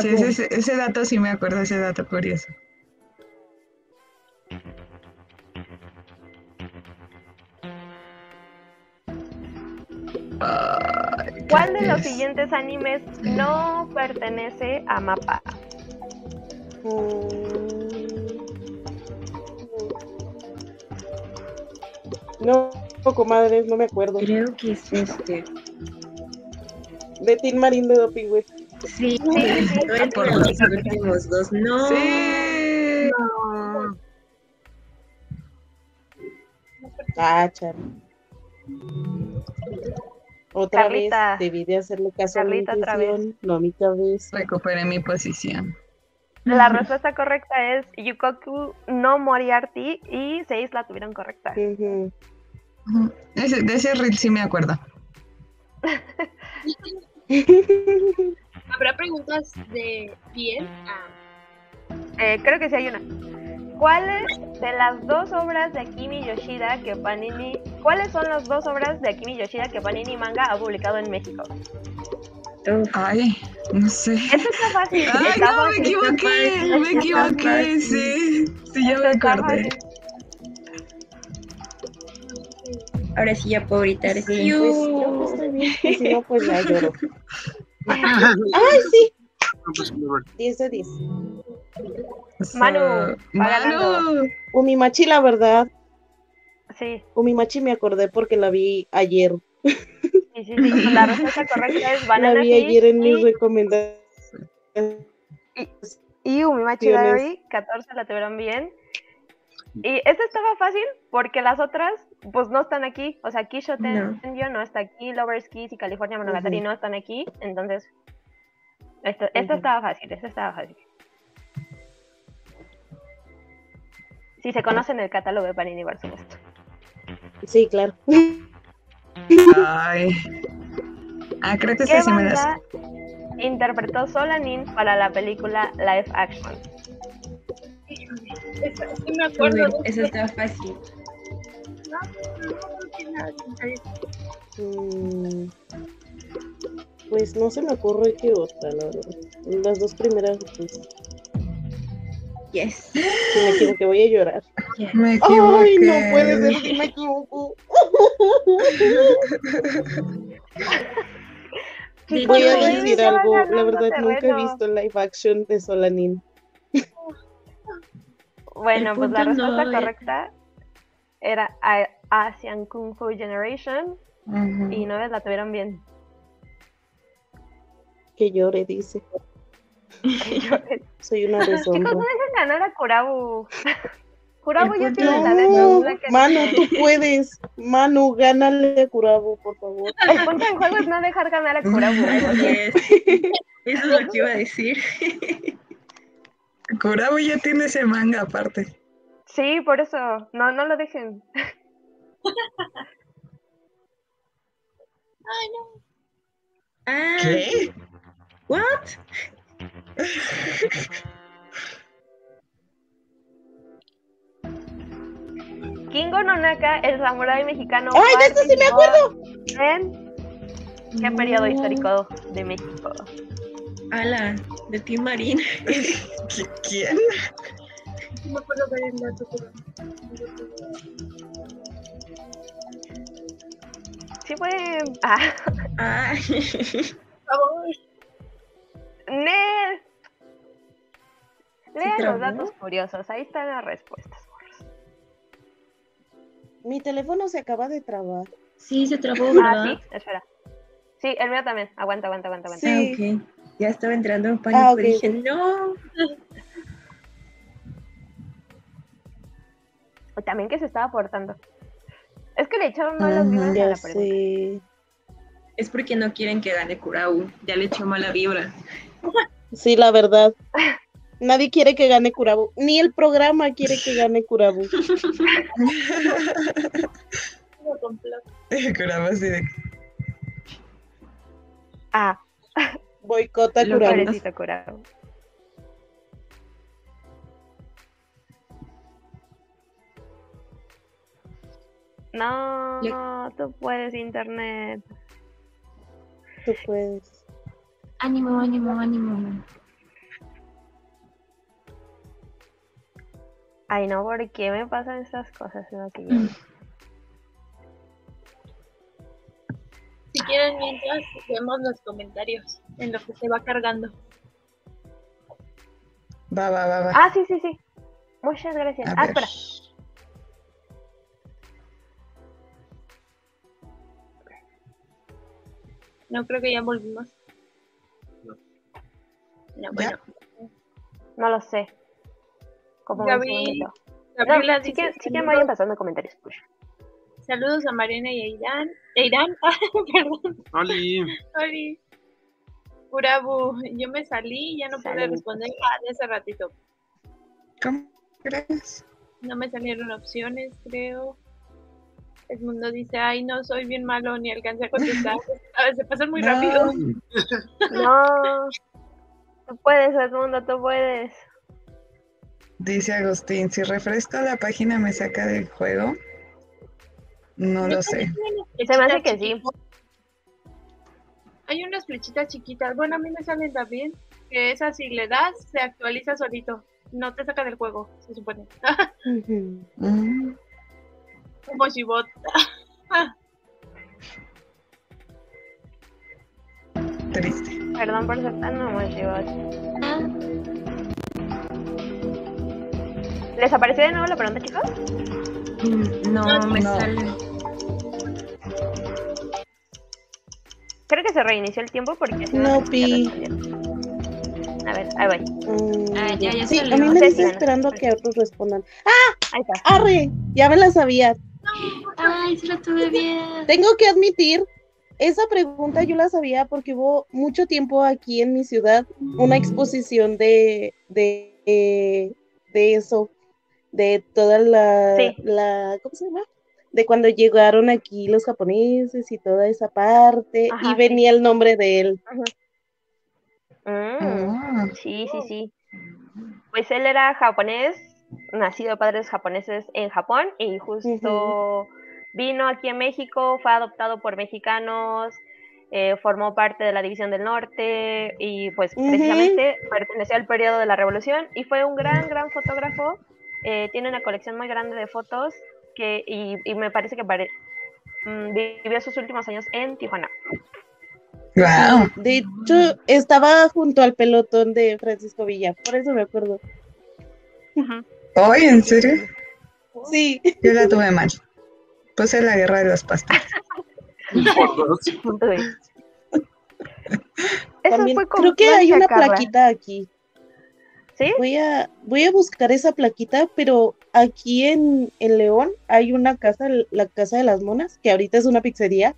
Sí, ese, ese dato sí me acuerdo, ese dato curioso. ¿Cuál de los siguientes animes no pertenece a Mapa? No, comadres, no me acuerdo. Creo que es este. De Tin Marín de Doping, güey. Sí, sí, sí. estoy Por los últimos dos. No. Sí. Ah, chale. Otra Carlita. vez debí de hacerle caso Carlita, a mi otra intuición, no a mi cabeza. Recuperé mi posición. La respuesta correcta es Yukoku no Moriarty y seis la tuvieron correcta. Ese- de ese reel sí me acuerdo. ¿Habrá preguntas de bien? Ah, Eh, creo que sí hay una. ¿Cuáles de las dos obras de Akimi Yoshida que Panini... ¿Cuáles son las dos obras de Akimi Yoshida que Panini Manga ha publicado en México? Uf, Ay, no sé. Esto está fácil. Ay, está no, me fácil. equivoqué, me equivoqué, sí. Sí, ya me acordé. Ahora sí ya puedo gritar. Sí, pues, que estoy bien, si no, pues ya lloro. ¡Ay, sí! 10 de 10. Manu, Manu. Umimachi, la verdad, Sí, Umimachi me acordé porque la vi ayer. sí, sí, sí. La respuesta correcta es La Banana vi Fish ayer en mis y, recomendaciones. y Umimachi Tienes- Diary, 14 la tuvieron bien. Y esta estaba fácil porque las otras pues no están aquí. O sea, Kisho No. No está aquí, Lovers Kiss y California Monogatari Ujú. no están aquí. Entonces, esta Ujú. estaba fácil, esta estaba fácil. Si se conocen el catálogo de Panini, por supuesto. Sí, claro. Ay. Ah, creo que ¿Qué sí me das. interpretó Solanin para la película Live Action? híjole, esa- sí me acuerdo. eso está fácil. No, no, no tiene nada que ver. Pues no se me ocurre qué otra, la verdad. Las dos primeras, pues, Yes. si me equivoqué, voy a llorar. yes. Me equivoqué. Ay, no puede ser que me equivoco. Voy a decir algo, la verdad nunca he terreno. visto live action de Solanin. Bueno, pues la respuesta no correcta era Asian Kung Fu Generation Ujú. y nueve la tuvieron bien. Que llore, dice. Soy una Chicos, deshonra. no dejen ganar a Kurabu. Kurabu El ya tiene. No, o sea que- Manu, tú puedes. Manu, gánale a Curabo, por favor. El punto del juego es no dejar ganar a Kurabu. ¿eh? Yes. Eso es lo que iba a decir. Kurabo ya tiene ese manga aparte. Sí, por eso. No, no lo dejen. Ay, no. Ah, ¿Qué? ¿What? Kingo Nonaka, el samurái mexicano. ¡Ay, de esto sí me acuerdo! ¿En qué periodo histórico de México? Ala, de Tim Marín. ¿Qui- ¿Quién? No me acuerdo ver el dato, pero. Sí fue... Ah, Ay. Por favor. Nel. Lean los datos curiosos. Ahí están las respuestas. Mi teléfono se acaba de trabar. Sí, se trabó, Ah, ¿verdad? sí, espera. Sí, el mío también. Aguanta, aguanta, aguanta, aguanta. Sí. Ah, ok. Ya estaba entrando en pánico. Ah, ok, Dije, no. O También que se estaba portando. Es que le echaron malas vibras a la pregunta. sé. Es porque no quieren que gane Kurau. Ya le echó mala vibra. Sí, la verdad. Nadie quiere que gane Curabo. Ni el programa quiere que gane. Kurabo así de. Ah, Boicota Le- no, tú puedes internet. Tú puedes. Ánimo, ánimo, ánimo. Ay, no, ¿por qué me pasan estas cosas? que yo- quieren, mientras vemos los comentarios en lo que se va cargando. Va, va, va, va. Ah, sí, sí, sí. Muchas gracias. A Ah, ver. espera. No creo que ya volvimos. No. No, bueno. No lo sé. Como segundito. Gabriela No, sí dice, que, sí que vayan pasando comentarios. Push. saludos a Mariana y a Irán. ¿A Irán? Perdón. Oli, Oli. Urabu, yo me salí y ya no pude responder ah, de hace ratito. ¿Cómo crees? No me salieron opciones, creo. El mundo dice, ay, no, soy bien malo, ni alcancé a contestar. A ver, se pasan muy No. rápido. No. Tú puedes, Edmundo, tú puedes. Dice Agustín, si refresco la página me saca del juego. No lo sé. Se me hace que sí. Hay unas flechitas chiquitas. Bueno, a mí me salen también. Que esas si le das, se actualiza solito. No te saca del juego, se supone. Mm, Como Shibot. triste. Perdón por ser tan emotivos. ¿Les apareció de nuevo la pregunta, chicos? No, No, me no. sale. Creo que se reinició el tiempo porque No, no, Pi. A ver, ahí voy. Mm, Ah, ya, ya sí, a mí me sí. esperando que otros respondan. Ahí está. ¡Arre! Ya me la sabía. Ay, se lo tuve bien. Tengo que admitir, esa pregunta yo la sabía porque hubo mucho tiempo aquí en mi ciudad una exposición de, de, de eso, de toda la, Sí. la, ¿cómo se llama? De cuando llegaron aquí los japoneses y toda esa parte, Ajá, y sí. venía el nombre de él. Mm, Ah, sí, sí, sí. Pues él era japonés, nacido de padres japoneses en Japón y justo vino aquí a México, fue adoptado por mexicanos, eh, formó parte de la División del Norte y pues precisamente perteneció al periodo de la Revolución y fue un gran, gran fotógrafo. Eh, tiene una colección muy grande de fotos que, y, y me parece que pare- mm, vivió sus últimos años en Tijuana. wow. De hecho, estaba junto al pelotón de Francisco Villa, por eso me acuerdo. ¿Hoy en serio? Sí, Yo la tuve mal. Puse la guerra de de- Eso también fue creo que hay una Carla. plaquita aquí. ¿Sí? Voy a, voy a buscar esa plaquita, pero aquí en, en León hay una casa, la Casa de las Monas, que ahorita es una pizzería,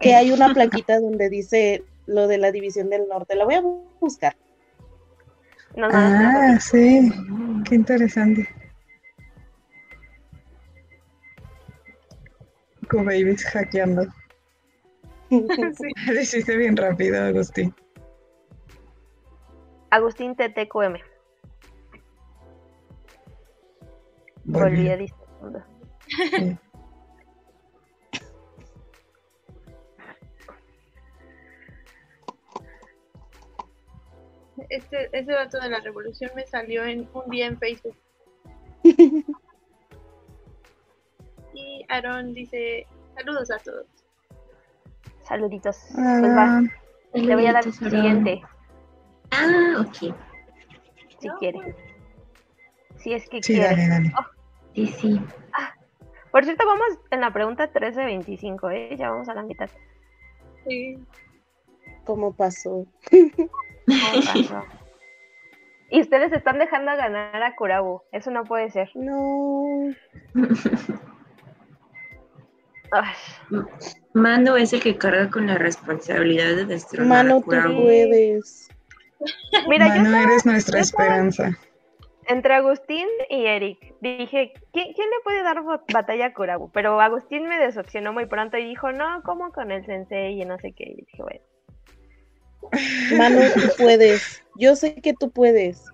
que hay una plaquita donde dice lo de la División del Norte. La voy a buscar. Mandas una Ah, sí. Qué interesante. Babies hackeando. Sí. Lo hiciste bien rápido, Agustín. Agustín TTQM. Volví Volví. a. Sí. Este, ese dato de la revolución me salió en un día en Facebook. Aaron dice, saludos a todos. Saluditos. Pues va, Ah, le voy a dar Aaron. siguiente, Ah, ok. si quiere. Si es que sí, quiere. dale, dale. Sí, sí. Por cierto, vamos en la pregunta 13 de 25, ¿eh? Ya vamos a la mitad. Sí. ¿Cómo pasó? ¿Cómo pasó? Y ustedes están dejando ganar a Kurabu. Eso no puede ser. No. Ay, Mano es el que carga con la responsabilidad de destruir Mano, tú puedes. Mira, yo Mano, estaba eres nuestra yo esperanza. entre Agustín y Eric. Dije, ¿quién, quién le puede dar ba- batalla a Kurabu? Pero Agustín me decepcionó muy pronto y dijo, no, ¿cómo con el sensei? Y no sé qué. Y dije, bueno. Mano, tú puedes. Yo sé que tú puedes.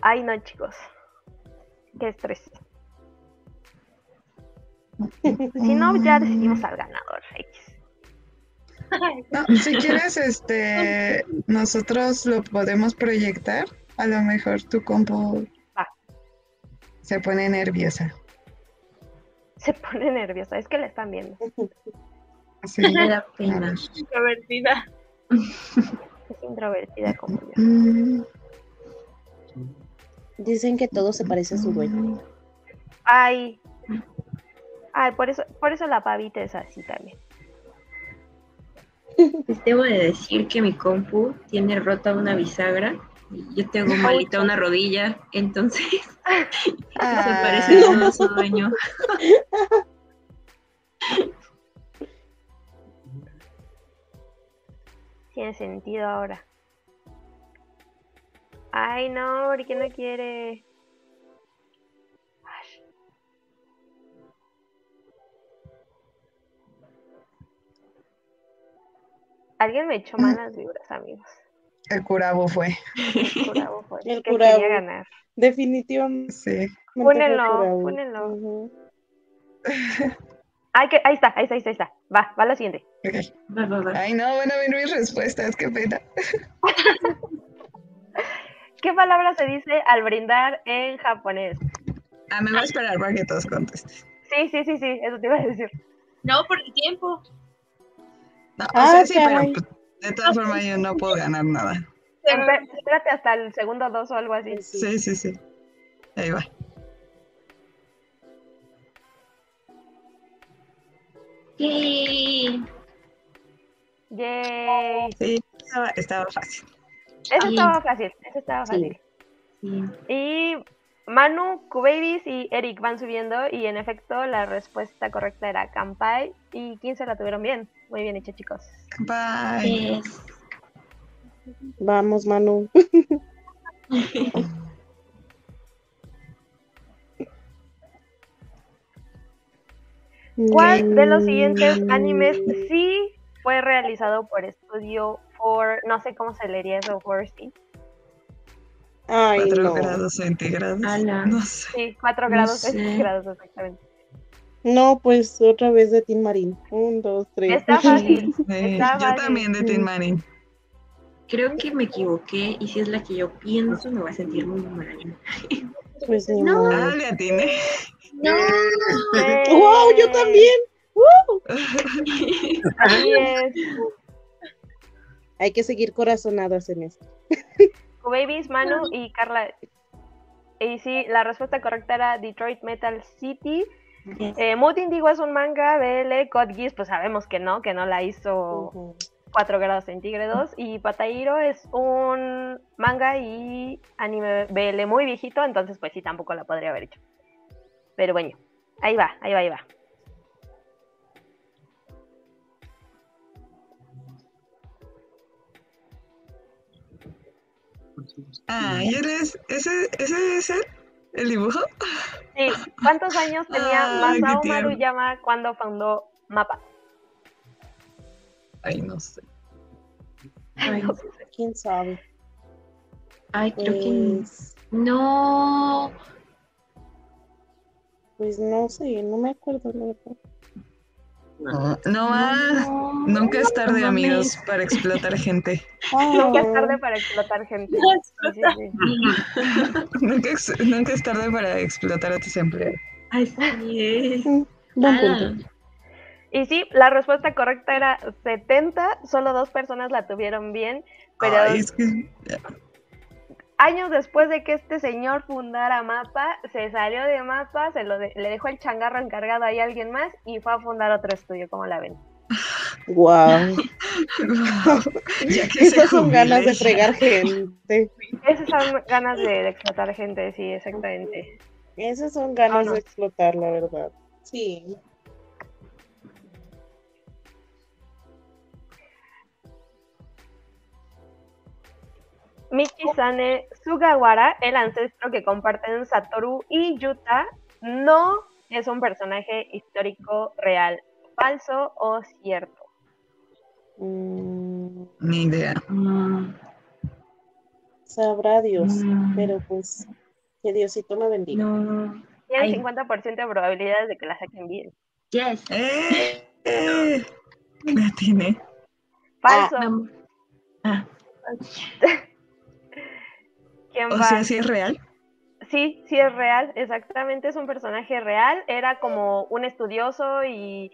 Ay, no, chicos. Qué estrés. Si no, ya decidimos al ganador. X. No, si quieres, este, nosotros lo podemos proyectar. A lo mejor tu compu Va. se pone nerviosa. Se pone nerviosa, es que la están viendo. Sí. Da pena. Introvertida. Es introvertida como yo. Dicen que todo se parece a su dueño. Ay. Ay, por eso, por eso la pavita es así también. Les debo de decir que mi compu tiene rota una bisagra y yo tengo malita una rodilla, entonces se parece a su dueño. Tiene sentido ahora. Ay, no, ¿por qué no quiere? Alguien me echó malas vibras, amigos. El curabo fue. El curabo fue El que curabo. quería ganar. Definitivamente. Sí. pónenlo. Ujú. Ay, que, ahí está, ahí está, ahí está, ahí está. Va, va la siguiente. Ok. Va, va, va. Ay, no, van a ver mis respuestas, qué pena. ¿Qué palabra se dice al brindar en japonés? Ah, me voy a esperar para que todos contesten. Sí, sí, sí, sí, eso te iba a decir. No, por el tiempo. No, o Ah, sea, sí, pero pues, de todas formas yo no puedo ganar nada. Espérate hasta el segundo dos o algo así. Sí, sí, sí. Ahí va. Sí. Yay. Sí, estaba, estaba fácil. Eso estaba fácil, eso estaba Sí. fácil. Sí. Y Manu, Kubabies y Eric van subiendo y en efecto la respuesta correcta era Kampai y 15 la tuvieron bien. Muy bien hecho chicos. Bye. Yes. Vamos, Manu. ¿Cuál de los siguientes Mm, animes sí fue realizado por estudio for, no sé cómo se leería eso, for sí? Ay, Cuatro no. grados centígrados. Ala. No sé. Sí, 4 No grados sé. centígrados exactamente. No, pues otra vez de Tin Marín. Un, dos, tres. Está fácil. Sí, Está yo fácil. también de Tin Marín. Creo que me equivoqué y si es la que yo pienso me voy a sentir muy mal. Pues No. Ah, le atiné. No. ¡Wow! ¡Yo también! Así es. Hay que seguir corazonadas en esto. Babies, Manu y Carla. Y sí, la respuesta correcta era Detroit Metal City. Yes. Eh, Mood Indigo es un manga, BL, Code Geass, pues sabemos que no, que no la hizo Ujú. 4 grados centígrados. Y Patahiro es un manga y anime BL muy viejito, entonces pues sí, tampoco la podría haber hecho. Pero bueno, ahí va, ahí va, ahí va. Ah, ¿y eres? ¿Ese, ese es el, el dibujo? Sí, ¿cuántos años tenía qué Masao. Maruyama cuando fundó Mapa? Ay, no sé. Ay, ¿Quién sabe? ay, creo que Pues, no. pues no sé, no me acuerdo la verdad. No, no más. Nunca es tarde, No amigos, para explotar gente. Nunca es Ah, tarde para explotar gente. Sí, sí, sí. Nunca, ex- nunca es tarde para explotar a tus empleados. Es. Buen Ah. Y sí, la respuesta correcta era 70, solo dos personas la tuvieron bien, pero Ay, es que años después de que este señor fundara Mapa, se salió de Mapa, se lo de- le dejó el changarro encargado ahí a alguien más y fue a fundar otro estudio, como la ven. Wow. ya que se Esas son ganas de fregar gente. Esas son ganas de, de explotar gente, sí, exactamente. Esas son ganas no. de explotar, la verdad. Sí. Michisane Sugawara, el ancestro que comparten Satoru y Yuta, no es un personaje histórico real, falso o cierto. Mm, Ni idea. Mm, sabrá Dios. mm, Pero pues, que Diosito me bendiga. No. Tiene Ay. 50% de probabilidades de que la saquen bien. Yes. ¡Eh! eh, Le atiné. Falso. Vamos. Ah, ¿Quién O va? sea, sí es real. sí, sí es real, exactamente, es un personaje real, era como un estudioso y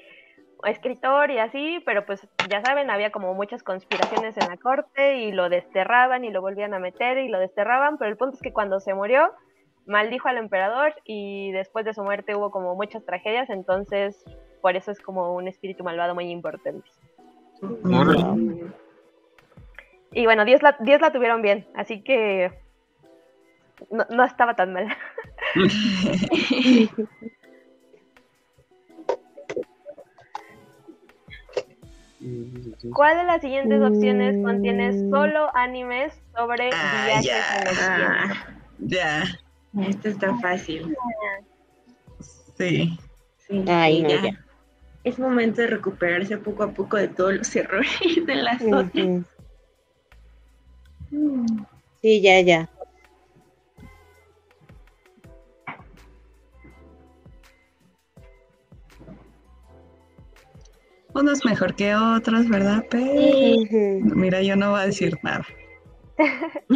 escritor y así, pero pues ya saben, había como muchas conspiraciones en la corte y lo desterraban y lo volvían a meter y lo desterraban, pero el punto es que cuando se murió, maldijo al emperador y después de su muerte hubo como muchas tragedias, entonces por eso es como un espíritu malvado muy importante. Y bueno, 10 la, 10 la tuvieron bien, así que no, no estaba tan mal. ¿Cuál de las siguientes opciones contiene Mm. solo animes sobre Ah, viajes ya. en el tiempo? Ah, Ya, esto está fácil. sí. Sí, Ay, no, ya. ya. Es momento de recuperarse poco a poco de todos los errores de las. Mm. Sí, ya, ya. Unos mejor que otros, ¿verdad? Pero mira, yo no voy a decir nada.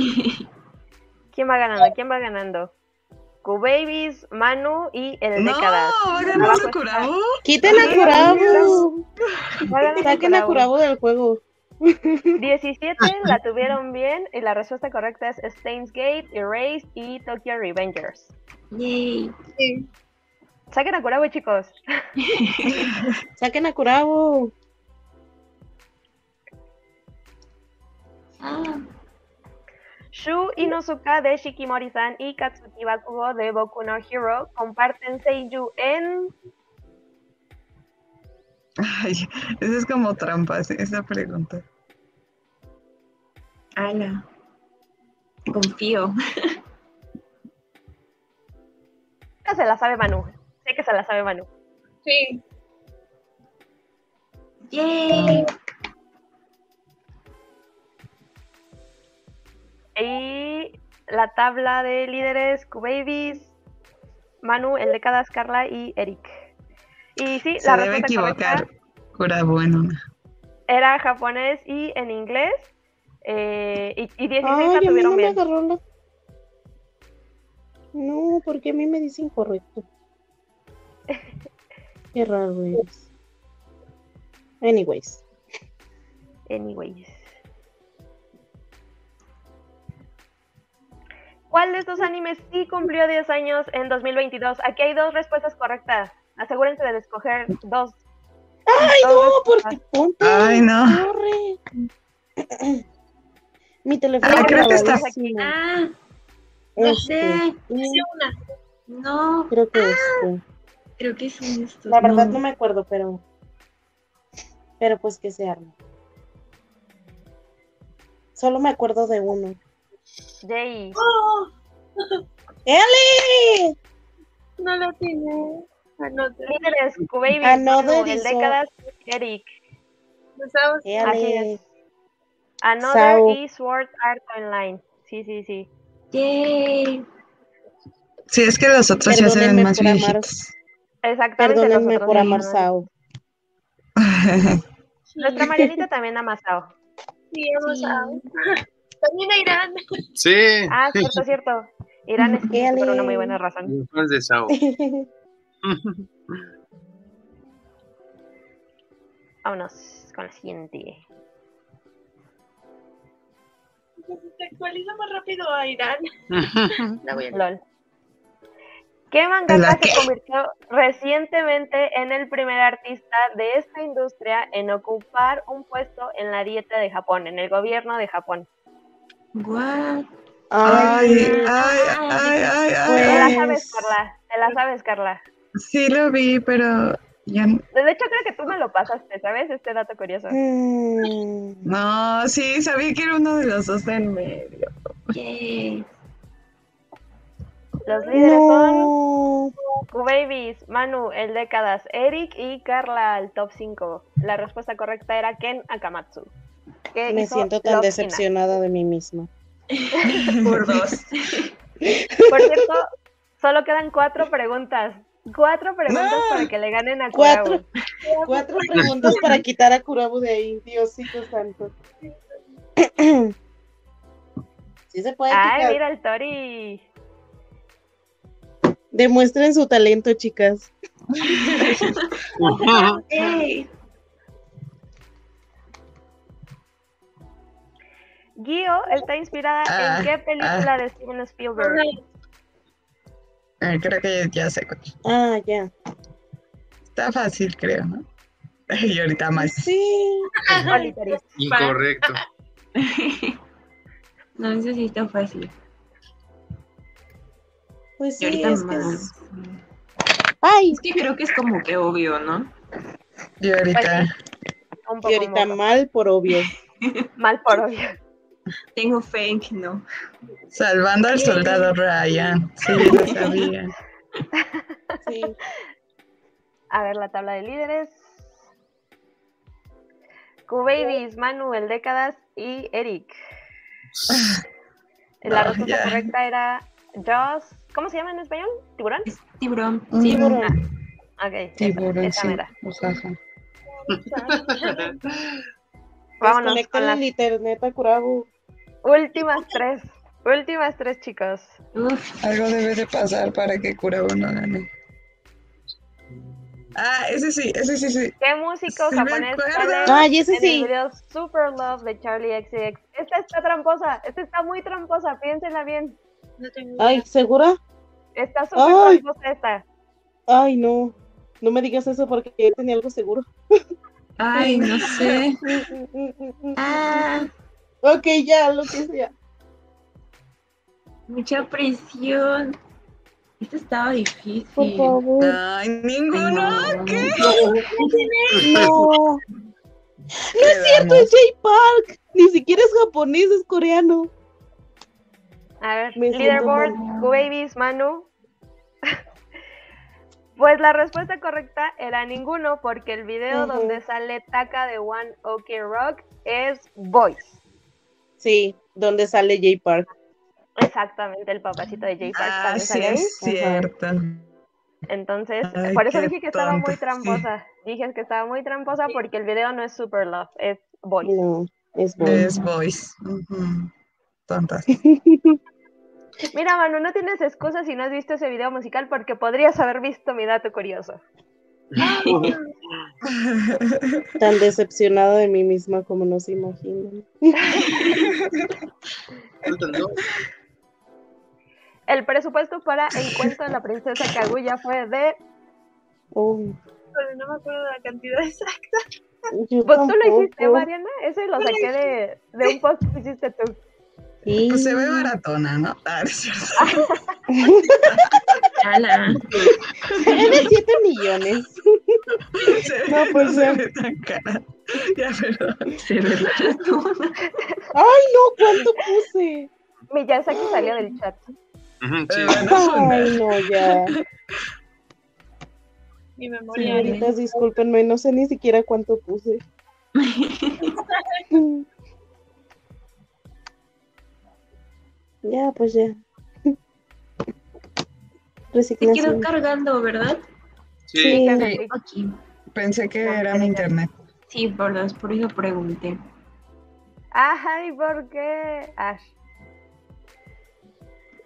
¿Quién va ganando? ¿Quién va ganando? Q-Babies, Manu y el No, Décadas. va a ganar Abajo Sakurabo. Quiten a Kurabo. Va ganando Saquen a Kurabo. Kurabo del juego. 17 la tuvieron bien y la respuesta correcta es Steins Gate, Erased y Tokyo Revengers. Yay. Saquen a Kurabo, chicos. Saquen a Kurabo. Ah, Shu Inosuka de Shikimori-san y Katsuki Bakugo de Boku no Hero comparten Seiyuu en... Ay, eso es como trampa, sí, esa pregunta. ala. Confío. Se la sabe Manu. Sé que se la sabe Manu. Sí. Yay. Y la tabla de líderes, Q-Babies, Manu, el de cada Carla y Eric. Y sí, Se la debe respuesta equivocar en una. era japonés y en inglés. eh, y, y 16 Ay, la a mí tuvieron no me agarró la... No, porque a mí me dice incorrecto. Qué raro es. Anyways. Anyways. ¿Cuál de estos animes sí cumplió 10 años en 2022? Aquí hay dos respuestas correctas. Asegúrense de escoger dos. ¡Ay, dos no! Porque ponte. Ay, no. Corre. Mi teléfono Ah, creo que está- grabadísimo. Ah, no Este, sé. Sí, una. No, Creo que este. Creo que son estos. La verdad no me acuerdo, pero. Pero pues que se arma. Solo me acuerdo de uno. Jay. ¡Oh! ¡Ele! No lo tiene. Líderes, Q-Baby, Another el is décadas, Eric. Así es. Another Sao. y Sword Art Online. Sí, sí, sí. Yay. Sí, es que los otros ya se ven Perdónenme más por amar. Exactamente. Perdónenme por amar también. Sao. Nuestra Marianita también ama Sao. Sí, hemos a... También a Irán. Sí, Ah, cierto, cierto. Irán es por una muy buena razón. de Sao. Vámonos con la siguiente. Se actualiza más rápido a Irán. La voy a LOL. ¿Qué ¿La mangaka se convirtió recientemente en el primer artista de esta industria en ocupar un puesto en la dieta de Japón, en el gobierno de Japón? What? Ay, Ay, ay, ay, ay, Te ay. la sabes, Carla. Te la sabes, Carla. Sí lo vi, pero ya De hecho, creo que tú me lo pasaste, ¿sabes? Este dato curioso. Mm, no, sí, sabía que era uno de los dos en medio. Yay. Los líderes son. Q-Babies, Manu, el décadas, Eric y Carla, el top 5. La respuesta correcta era Ken Akamatsu. que Me siento tan Love decepcionada de mí misma. Por dos. Por cierto, solo quedan cuatro preguntas. Cuatro preguntas No. para que le ganen a Cuatro. Kurabo. Cuatro preguntas para quitar a Kurabu de ahí, Diosito santo. Sí se puede Ay, quitar. mira el Tori. Demuestren su talento, chicas. ¡Ey! Gio está inspirada Ah, en qué película de Steven Spielberg. Eh, creo que ya sé. Ah, ya. Está fácil, creo, ¿no? Y ahorita más. Sí. Incorrecto. No, eso sí está fácil. Pues Y sí, ahorita es que más. es- Ay, Es que creo que es como que obvio, ¿no? Y ahorita. Y ahorita mal por obvio. mal por obvio. Tengo fe en que no. Salvando al soldado Ryan. Sí, lo sabía. Sí. A ver la tabla de líderes. Q-Babies, Manu, el Décadas y Eric. La No, respuesta correcta era Jaws. ¿Cómo se llama en español? ¿Tiburón? Es tiburón. Sí. Tiburón. Ok, esa- Tiburón, esa sí. mera. Ujaja. Vámonos con las el internet a Curabu. últimas tres. Últimas tres, chicos. Uf, Algo debe de pasar para que Kurabo no gane. Ah, ese sí, ese sí, sí. ¿Qué músico Sí japonés Ay, ese en sí. el video Super Love de Charlie XCX? Esta está tramposa. Esta está muy tramposa. Piénsenla bien. No tengo idea. Ay, ¿segura? Está súper esta. Ay, no. No me digas eso porque yo tenía algo seguro. ay, no sé. Ah, Ok, ya, lo que sea. mucha presión. Esto estaba difícil. Por favor. Ay, ninguno. No. ¿Qué? No. No es cierto, es J Park. Ni siquiera es japonés, es coreano. A ver, Me leaderboard, mal. Q-Babies, Manu. Pues la respuesta correcta era ninguno, porque el video donde sale Taka de One OK Rock es Voice. Sí, donde sale J Park. Exactamente, el papacito de J Park Ah, también sí, sale ahí. es cierto. Entonces, Ay, por eso dije que estaba muy sí. tramposa. Dije que estaba muy tramposa porque el video no es Super Love, es Voice. No, es. Es voice. Tontas. Mira, Manu, no tienes excusas si no has visto ese video musical porque podrías haber visto mi dato curioso. Tan decepcionada de mí misma como no se imaginan. El presupuesto para El cuento de la princesa Kaguya fue de Oh, Pero no me acuerdo de la cantidad exacta. yo Pues tú lo hiciste. Mariana. Ese lo saqué de, de un post que hiciste tú. Sí. Pues se ve baratona, ¿no? Ah, es cierto. Ala. Se ve de 7 millones. Se ve- No, pues, no se ve tan cara. Ya, perdón. Se ve baratona. Ay, no, ¿cuánto puse? Miyazaki salió del chat. Sí. Ay, no, ya. Mi memoria. Señoritas, discúlpenme, no sé ni siquiera cuánto puse. Ya, pues ya. Te quedó Resignación. cargando, ¿verdad? Sí. Ok. Pensé que era mi internet. Sí, por, dos, por eso pregunté. Ay, ¿por qué? Ash.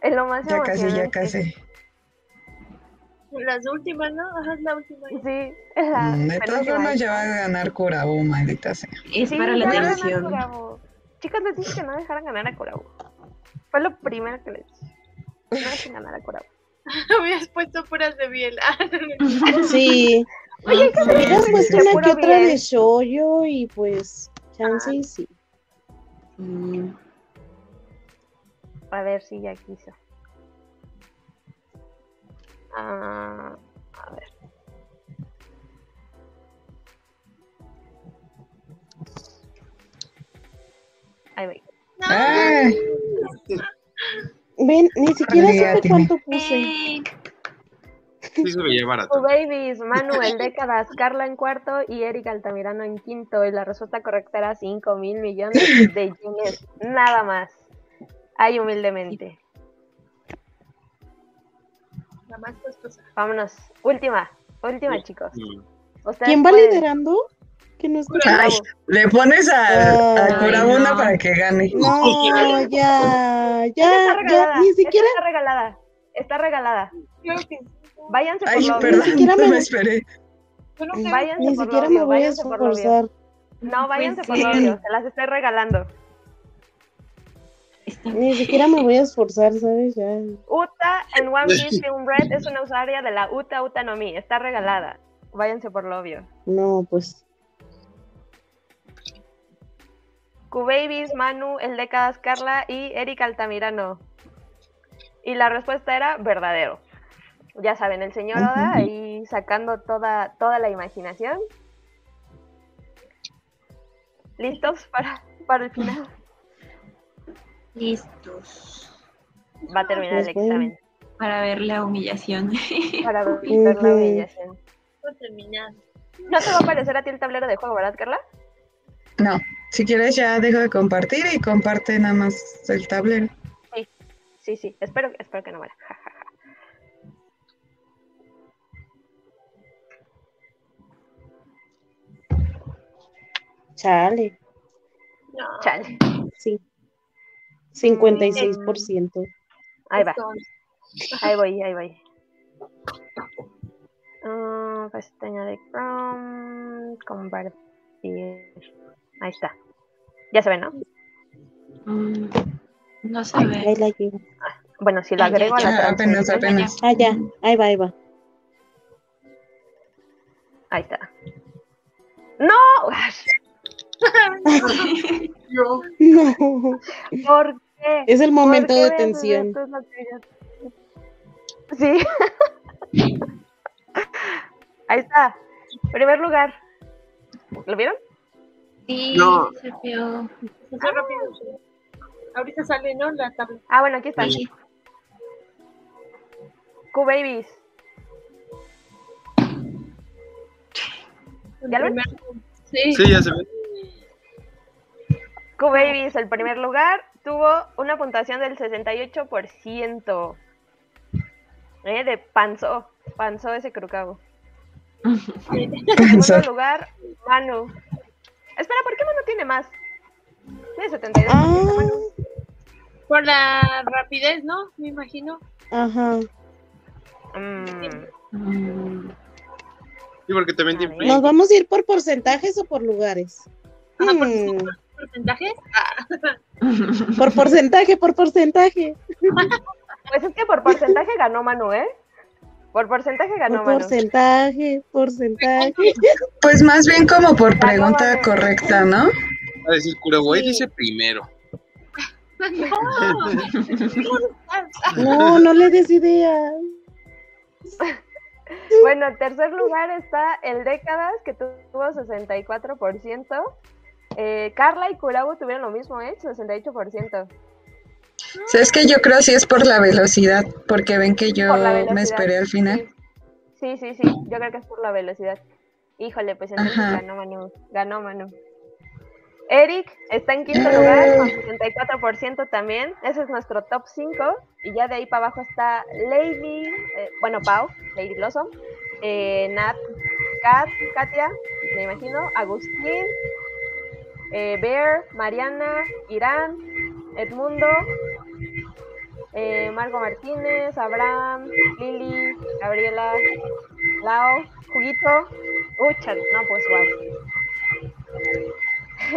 Es lo más Ya casi, ya casi. Las últimas, ¿no? Ajá, es la última. Sí, es la Mm, De todas formas, ya va a ganar Kurabo, maldita sea. Es Sí, para la atención. Chicos, les dije que no dejaran ganar a Kurabo. Fue lo primero que les dije. No ganar a Kurabo. Habías puesto puras de biel. Ah. Sí, Oye, ¿qué hubieras sí, puesto sí, una que otra de shoyo y pues, chance y sí. Sí. A ver si ya quiso. Ah, a ver. Ahí voy. Ven, ni siquiera Amiga, supe cuánto puse. Sí se veía Tu barato. babies, Manuel décadas, Carla en cuarto y Erika Altamirano en quinto. Y la respuesta correcta era 5 mil millones de yenes. Nada más. Ay, humildemente. La más costosa. Vámonos. Última. Última, chicos. ¿Quién va pueden. liderando? Que no escuché. ay, le pones a, a una no. para que gane. No, ya, ya, está ya, regalada. ni siquiera. Está regalada. Está regalada. Váyanse por Ay, lo perdón, siquiera no me- me esperé. Váyanse Ni por siquiera lo me voy a váyanse por esforzar. No, váyanse Pues por sí. lo obvio, se las estoy regalando. Ni siquiera me voy a esforzar, ¿sabes? Ya. Uta en One Piece Film Red es una usuaria de la Uta Uta no Mi, está regalada. Váyanse por lo obvio. No, pues. Q-Babies, Manu, El Décadas, Carla y Eric Altamirano. Y la respuesta era verdadero. Ya saben, el señor Oda ahí sacando toda, toda la imaginación. ¿Listos para, para el final? listos Va a terminar el examen. para ver la humillación. Para ver la humillación. No te va a aparecer a ti el tablero de juego, ¿verdad, Carla? No, si quieres ya dejo de compartir y comparte nada más el tablero. Sí, sí, espero, espero que no muera. Ja, ja, ja. Chale. No. Chale. Sí. 56%. Ahí va. Ahí voy, ahí voy. Ah, pestaña de Chrome, compartir. Ahí está. Ya se ve, ¿no? Mm, no se Ahí ve. la llevo. Bueno, si lo Ah, ya, agrego a la ya, apenas, apenas. Ah, ya. Ahí va, ahí va. Ahí está. ¡No! Yo. No. ¿Por qué? Es el momento ¿Por qué de tensión. Sí. Ahí está. Primer lugar. ¿Lo vieron? Sí, No. se vio. Se fue rápido. Ahorita sale, ¿no? La tabla. Ah, bueno, aquí está. Sí. Q-Babies. ¿Ya lo ven? Sí. Sí, ya se ve. Q-Babies, el primer lugar, tuvo una puntuación del 68%. Eh, de panzó. Panzó ese crucabo. En segundo lugar, Manu. Espera, ¿por qué Manu tiene más? Tiene 72%. Ah. Por la rapidez, ¿no? Me imagino. ajá. Mm, Mm, Sí, porque también te implica. ¿Nos vamos a ir por porcentajes o por lugares? Ajá, por Hmm, ¿Porcentajes? Ah, por porcentaje, por porcentaje. Pues es que por porcentaje ganó Manu, ¿eh? Por porcentaje ganó Por Manu. porcentaje, porcentaje. Pues más bien como por Ganó, pregunta correcta, ¿no? A decir, Sí. dice primero. No, no le des ideas. Bueno, en tercer lugar está el Décadas, que tuvo 64%. Eh, Carla y Kurabu tuvieron lo mismo, ¿eh? 68%. ¿Sabes que Yo creo sí es por la velocidad, porque ven que yo me esperé al final. Sí, sí, sí, sí, yo creo que es por la velocidad. Híjole, pues entonces Ajá. ganó Manu, ganó Manu. Eric está en quinto lugar con Eh. 64% también. Ese es nuestro top 5. Y ya de ahí para abajo está Lady, eh, bueno, Pau, Lady Blossom, eh, Nat, Kat, Katia, me imagino, Agustín, eh, Bear, Mariana, Irán, Edmundo, eh, Marco Martínez, Abraham, Lili, Gabriela, Lao, Juguito, Ucha, no, pues wow.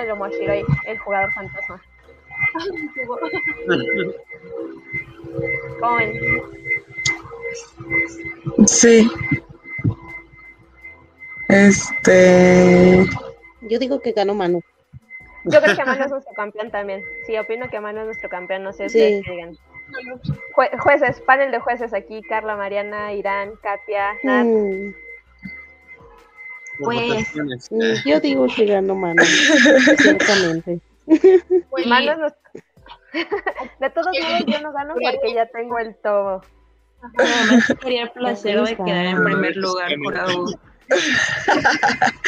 El Omoshiroi, el jugador fantasma. ¿Cómo ven? Sí. Este. Yo digo que ganó Manu. Yo creo que Manu es nuestro campeón también. Sí, opino que Manu es nuestro campeón, no sé Sí. ustedes qué digan. Jue- jueces, panel de jueces aquí, Carla, Mariana, Irán, Katia, Nat. Mm, por Pues, Eh, yo digo que ganó Manu. Ciertamente. Pues, es nuestro... De todos modos, yo no gano porque ya tengo el todo. Nada más quería el placer de quedar en primer lugar por algo.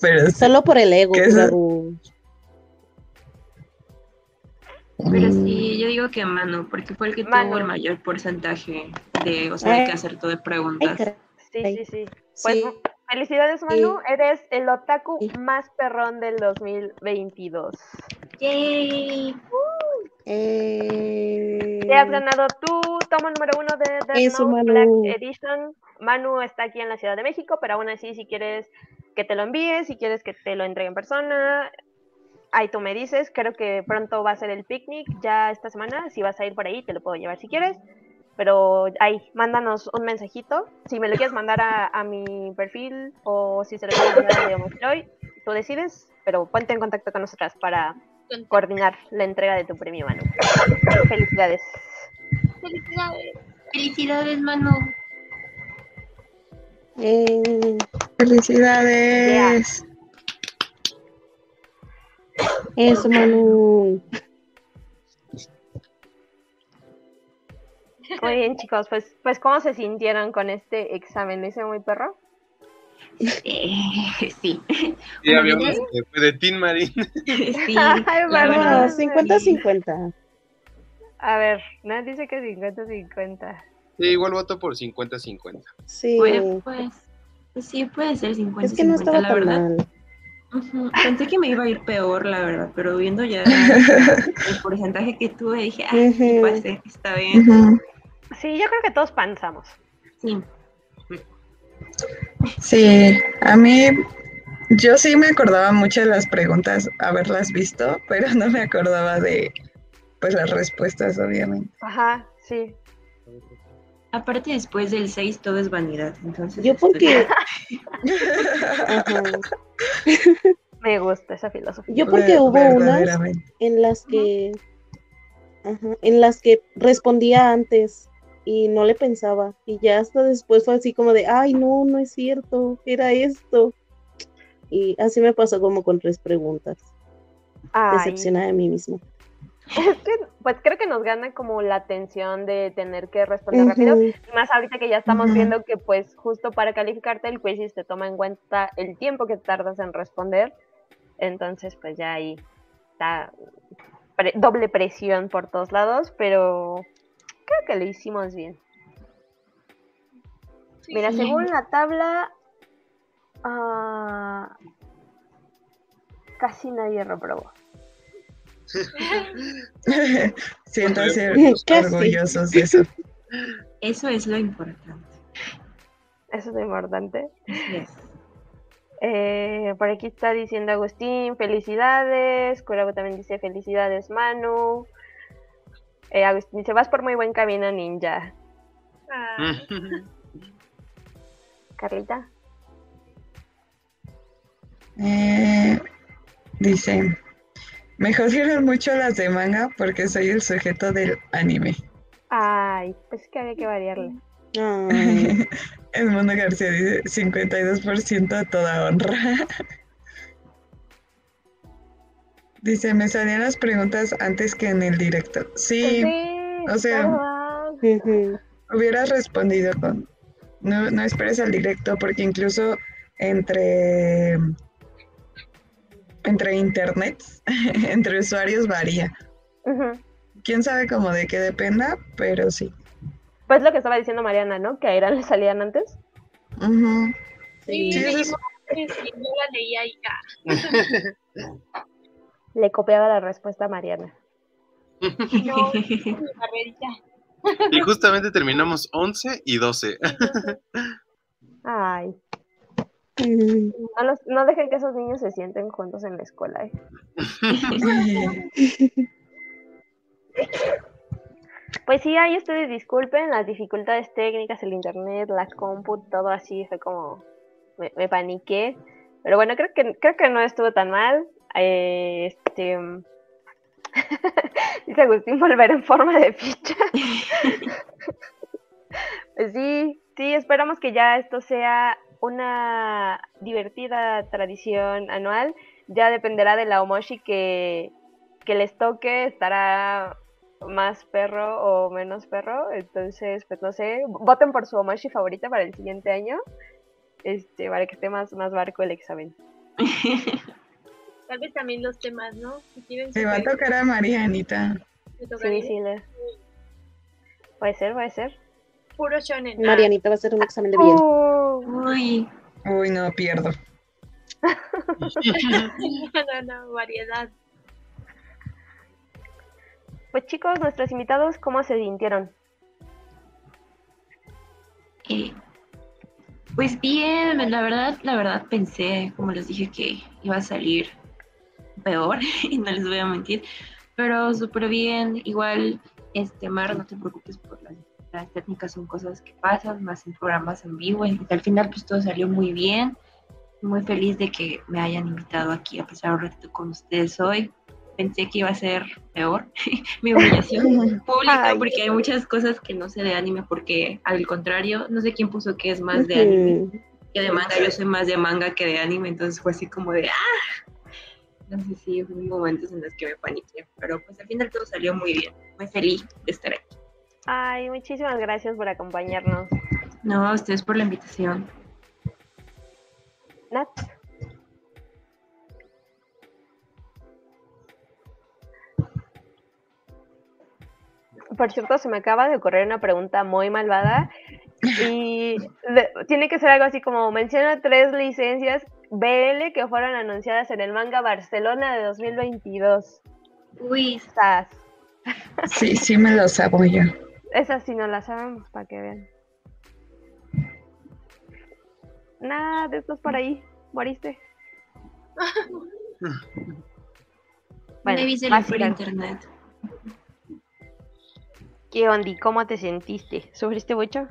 Pero Solo por el ego. Kurabu. Pero sí, yo digo que Manu, porque fue el que Manu. tuvo el mayor porcentaje de, o sea, de que acertó de preguntas. Sí, sí, sí. Pues Sí. felicidades, Manu. Eres el otaku Sí. más perrón del 2022. Yay. Eh, Te has ganado tu tomo número uno de Death Eso, Note. Black Edition. Manu está aquí en la Ciudad de México, pero aún así, si quieres que te lo envíe, si quieres que te lo entregue en persona, ahí tú me dices. Creo que pronto va a ser el picnic, ya esta semana. Si vas a ir por ahí, te lo puedo llevar si quieres. Pero ahí, mándanos un mensajito. Si me lo quieres mandar a, a mi perfil o si se lo quieres mandar a Demotroy, tú decides. Pero ponte en contacto con nosotras para coordinar la entrega de tu premio, Manu. Felicidades. Felicidades. Felicidades, Manu. eh, Felicidades. Eso, Manu. Muy bien, chicos. Pues, pues ¿cómo se sintieron con este examen? ¿Lo hice muy perro? Eh, sí. Bueno, habíamos que fue de Tin Marín. Sí. Ay, la Bárbara. verdad, No, 50-50. A ver, no dice que 50-50. Sí, igual voto por 50-50. Sí. Bueno, pues, pues sí, puede ser 50 es que no estaba la verdad. mal. Pensé que me iba a ir peor, la verdad, pero viendo ya el porcentaje que tuve, dije, ah, sí pasé, está bien. Sí, yo creo que todos pensamos. Sí. Sí, a mí, yo sí me acordaba mucho de las preguntas, haberlas visto, pero no me acordaba de, pues, las respuestas, obviamente. Ajá, sí. Aparte, después del 6 todo es vanidad, entonces... Yo este, porque... Me gusta esa filosofía. Yo porque Ver- hubo unas en las que... Ajá, en las que respondía antes y no le pensaba. Y ya hasta después fue así como de, ay, no, no es cierto, era esto. Y así me pasó como con tres preguntas. Ay, Decepcionada de mí misma. Es que, pues creo que nos gana como la tensión de tener que responder rápido. Más ahorita que ya estamos viendo que pues justo para calificarte el quiz te toma en cuenta el tiempo que tardas en responder. Entonces pues ya ahí está pre- doble presión por todos lados, pero creo que lo hicimos bien. Sí, Mira, sí. según la tabla, ah, casi nadie reprobó. Siéntanse Casi. orgullosos de eso. Eso es lo importante. Eso es importante. Así es. Eh, por aquí está diciendo Agustín, felicidades. Curago también dice felicidades, Manu. Eh, Agustín dice, vas por muy buen camino, ninja. Ah, Carlita. Eh, dice, me jodieron mucho las de manga porque soy el sujeto del anime. Ay, pues que había que variarle. El Mundo García dice 52% a toda honra. Dice, me salían las preguntas antes que en el directo. Sí, Sí, o sea, hubieras respondido con... No, no esperes al directo porque incluso entre... Entre internet, entre usuarios varía. Quién sabe cómo de qué dependa, pero sí. Pues lo que estaba diciendo Mariana, ¿no? Que a Irán le salían antes. Sí, Sí, eso es- sí, sí, yo la leía y ya. Le copiaba la respuesta a Mariana. No. Y justamente terminamos 11 y 12. Ay, no, los- no dejen que esos niños se sienten juntos en la escuela. ¿eh? Pues sí, ahí ustedes disculpen las dificultades técnicas, el internet, la compu, todo así fue como me, me paniqué. Pero bueno, creo que creo que no estuvo tan mal. Eh, este dice Agustín volver en forma de ficha. pues sí, sí, esperamos que ya esto sea una divertida tradición anual. Ya dependerá de la Omoshi que, que les toque, estará más perro o menos perro. Entonces, pues no sé, voten por su Omoshi favorita para el siguiente año. Este, para que esté más, más barco el examen. Tal vez también los temas, ¿no? Si quieren Se va a tocar a Marianita. Sí, sí, le- puede ser, puede ser. Puro shonen. Marianita va a hacer un examen de bien. Uy, Uy, no, pierdo. no, no, no, variedad. pues chicos, nuestros invitados, ¿cómo se sintieron? Eh, pues bien, la verdad, la verdad pensé, como les dije, que iba a salir peor, y no les voy a mentir, pero súper bien, igual, este, Mar, no te preocupes por las, las técnicas, son cosas que pasan, más en programas en vivo, y al final pues todo salió muy bien, muy feliz de que me hayan invitado aquí a pasar un ratito con ustedes hoy, pensé que iba a ser peor mi humillación pública Ay. porque hay muchas cosas que no sé de anime porque al contrario, no sé quién puso que es más de anime que de manga, yo soy más de manga que de anime, entonces fue así como de ¡ah! No sé si hubo momentos en los que me paniqué, pero pues al final todo salió muy bien, muy feliz de estar aquí. Ay, muchísimas gracias por acompañarnos. No, a ustedes por la invitación. Nat. Por cierto, se me acaba de ocurrir una pregunta muy malvada y de- tiene que ser algo así como menciona tres licencias BL que fueron anunciadas en el manga Barcelona de 2022. Uy, Sas. Sí, sí me lo sabo yo. Esas sí no las sabemos, para que vean. Nada, de estos por ahí. Moriste. me viste vas, por internet. ¿Qué onda? y ¿Cómo te sentiste? ¿Sufriste mucho?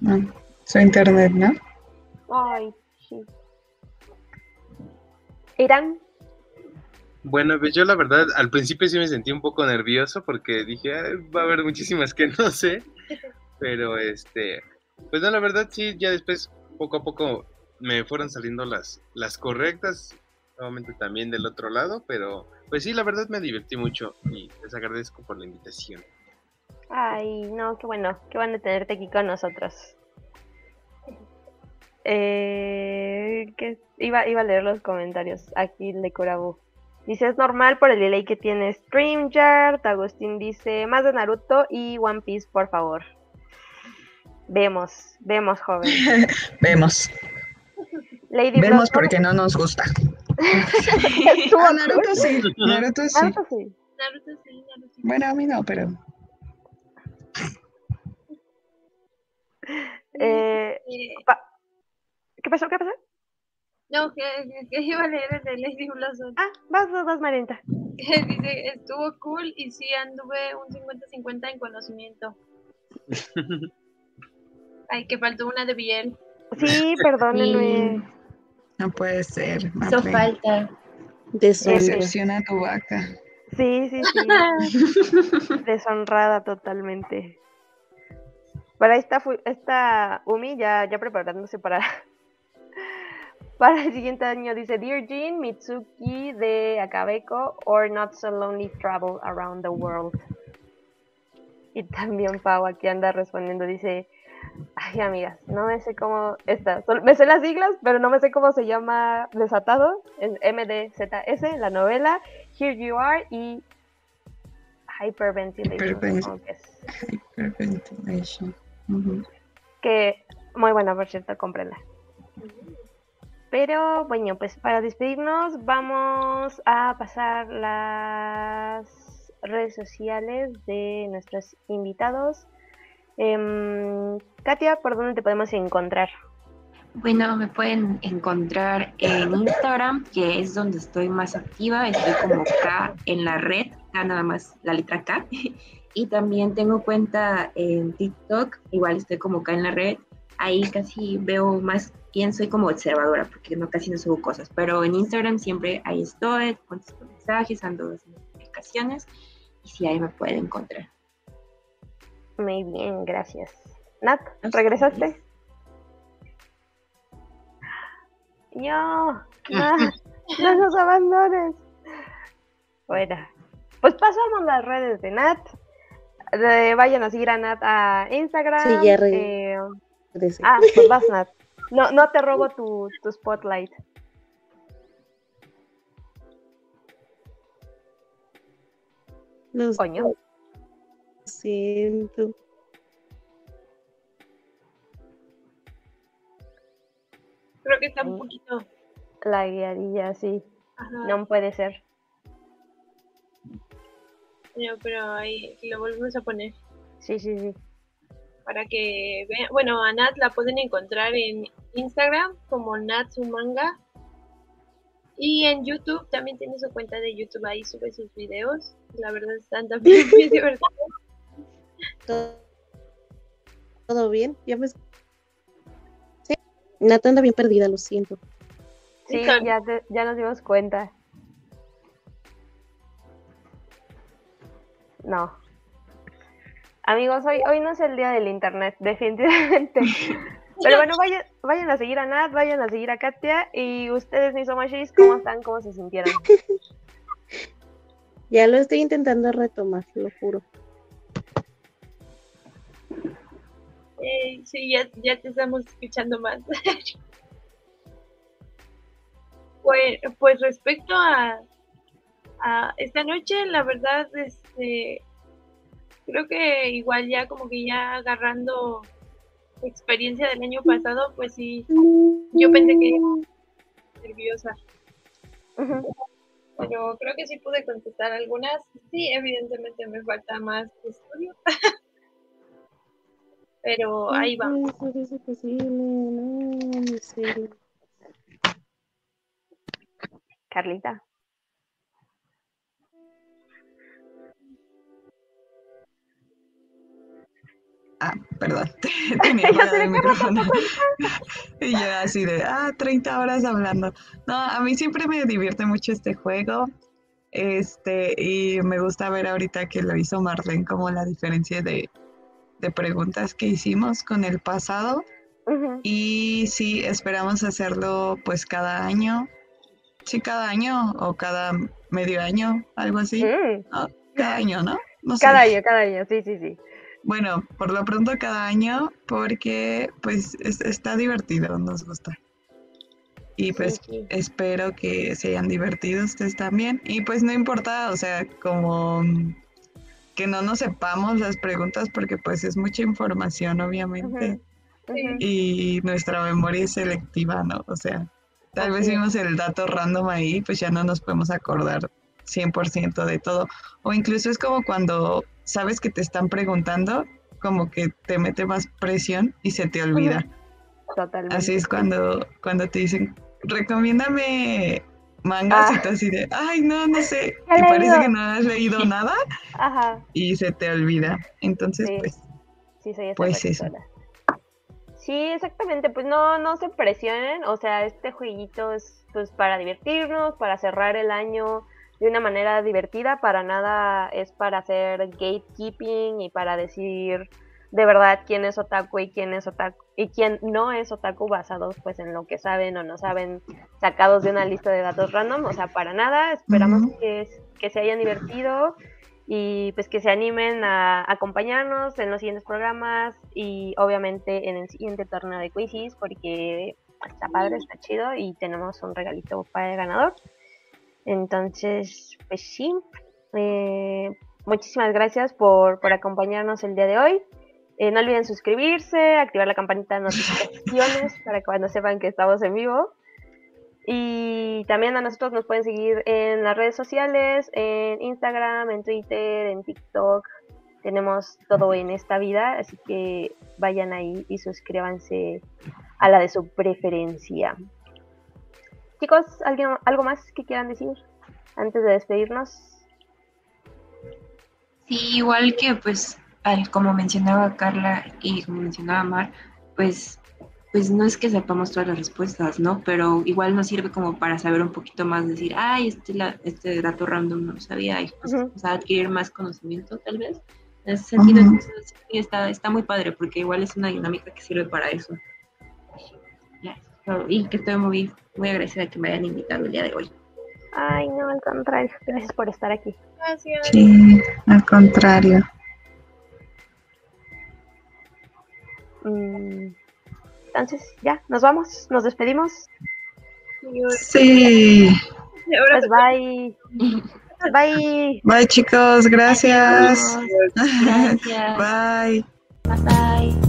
No, su internet, ¿no? Ay, sí. Irán, Bueno, pues yo la verdad al principio sí me sentí un poco nervioso porque dije, "Ay, va a haber muchísimas que no sé, pero este, pues no, la verdad sí, ya después poco a poco me fueron saliendo las, las correctas, nuevamente también del otro lado, pero pues sí, la verdad me divertí mucho y les agradezco por la invitación. Ay, no, qué bueno, qué bueno tenerte aquí con nosotros. Eh, que iba, iba a leer los comentarios aquí de Kurabu. Dice, es normal por el delay que tiene StreamYard. Agustín dice, más de Naruto y One Piece, por favor. Vemos, vemos, joven. Vemos. Lady Vemos porque no nos gusta. Ah. Naruto sí, Naruto sí. Naruto sí. Naruto sí, Naruto sí. Bueno, a mí no, pero Eh, Eh, ¿Qué pasó? ¿Qué pasó? No, que, que- iba a leer el de Lady Blossom. Ah, vas, vas, vas, Marienta. Que dice, estuvo cool y sí anduve un 50-50 en conocimiento. Ay, que faltó una de Biel. Sí, perdónenme. no puede ser. Hizo falta. Decepciona a tu vaca. Sí, sí, sí. Deshonrada totalmente. Pero ahí está, fu- está Umi ya, ya preparándose para, para el siguiente año. Dice Dear Jean, Mitsuki de Akabeko or Not So Lonely Travel Around the World. Y también Pau aquí anda respondiendo, dice, ay amigas, no me sé cómo está. Me sé las siglas, pero no me sé cómo se llama Desatado, es MDZS, la novela. Here You Are y Hyperventilation. Hyperventilation. Que muy buena, por cierto, cómprenla. Pero bueno, pues para despedirnos vamos a pasar las redes sociales de nuestros invitados. Em, Katia, ¿por dónde te podemos encontrar? Bueno, me pueden encontrar en Instagram, que es donde estoy más activa. Estoy como K en la red, K nada más la letra K. Y también tengo cuenta en TikTok, igual estoy como K en la red. Ahí casi veo más bien, soy como observadora, porque no casi no subo cosas. Pero en Instagram siempre ahí estoy, contesto mensajes, ando haciendo publicaciones. Y sí, ahí me pueden encontrar. Muy bien, gracias. Nat, ¿regresaste? No, no, no nos abandones. Bueno, pues pasamos las redes de Nat. Eh, vayan a seguir a Nat a Instagram. Sí, ya re- eh, Parece. ah, pues vas, Nat. No, no te robo tu, tu spotlight. Lo Coño. siento. Creo que está un poquito. La guiadilla, sí. Ajá. No puede ser. No, pero ahí lo volvemos a poner Sí, sí, sí. Para que vean. Bueno, a Nat la pueden encontrar en Instagram como Natsumanga. Y en YouTube también tiene su cuenta de YouTube, ahí sube sus videos. La verdad están también muy divertidos. ¿Todo, todo bien? ¿Ya me... Sí. Nata anda bien perdida, lo siento. Sí, ya, te- ya nos dimos cuenta. No. Amigos, hoy, hoy no es el día del internet, definitivamente. Pero bueno, vayan, vayan a seguir a Nat, vayan a seguir a Katia. Y ustedes, mis omashis, ¿cómo están? ¿Cómo se sintieron? Ya lo estoy intentando retomar, lo juro. Eh, sí, ya, ya te estamos escuchando más. pues, pues respecto a, a esta noche, la verdad, este, creo que igual ya como que ya agarrando experiencia del año pasado, pues sí, yo pensé que nerviosa, pero creo que sí pude contestar algunas. Sí, evidentemente me falta más estudio, pero ahí va. No puede ser eso posible, no, mi serio. Carlita. Ah, perdón, tenía apagado el micrófono. Y yo así de, ah, 30 horas hablando. No, a mí siempre me divierte mucho este juego. Este, y me gusta ver ahorita que lo hizo Marlene como la diferencia de, de preguntas que hicimos con el pasado. Y sí, esperamos hacerlo pues cada año. Sí, cada año o cada medio año, algo así. Mm, Cada año, ¿no? No sé. Cada año, cada año, sí, sí, sí. Bueno, por lo pronto cada año porque pues es- está divertido, nos gusta. Y pues Sí, sí. espero que se hayan divertido ustedes también. Y pues no importa, o sea, como que no nos sepamos las preguntas porque pues es mucha información, obviamente. Y nuestra memoria es selectiva, ¿no? O sea, tal vez Así vimos el dato random ahí, pues ya no nos podemos acordar 100% de todo. O incluso es como cuando sabes que te están preguntando, como que te mete más presión y se te olvida. Totalmente. Así es cuando, cuando te dicen, recomiéndame mangas Ah. y tú así de, ay, no, no sé. Y parece que no has leído nada Ajá. y se te olvida. Entonces, Sí. pues, Sí, soy esa Pues eso. Sí, exactamente, pues no, no se presionen, o sea, este jueguito es pues para divertirnos, para cerrar el año de una manera divertida, para nada es para hacer gatekeeping y para decir de verdad quién es otaku y quién es otaku y quién no es otaku basados pues en lo que saben o no saben sacados de una lista de datos random, o sea, para nada, esperamos que, que se hayan divertido y pues que se animen a acompañarnos en los siguientes programas y obviamente en el siguiente torneo de quizzes porque está padre, está chido y tenemos un regalito para el ganador. Entonces, pues sí, eh, muchísimas gracias por, por acompañarnos el día de hoy. Eh, no olviden suscribirse, activar la campanita de notificaciones para que cuando sepan que estamos en vivo. Y también a nosotros nos pueden seguir en las redes sociales, en Instagram, en Twitter, en TikTok. Tenemos todo en esta vida, así que vayan ahí y suscríbanse a la de su preferencia. Chicos, ¿alguien, ¿algo más que quieran decir antes de despedirnos? Sí, igual que pues al- como mencionaba Carla y como mencionaba Mar, pues pues no es que sepamos todas las respuestas, ¿no? Pero igual nos sirve como para saber un poquito más, decir, ay, este, la- este dato random no lo sabía, y pues, Ujú. o sea, adquirir más conocimiento tal vez. En ese sentido, entonces, sí, está, está muy padre, porque igual es una dinámica que sirve para eso. Y que estoy muy, muy agradecida que me hayan invitado el día de hoy. Ay, no, al contrario. Gracias por estar aquí. Gracias. sí, al contrario. Mm, Entonces, ya, nos vamos, nos despedimos. Sí. Pues bye. Bye. Bye chicos, gracias. Gracias. Bye. Bye.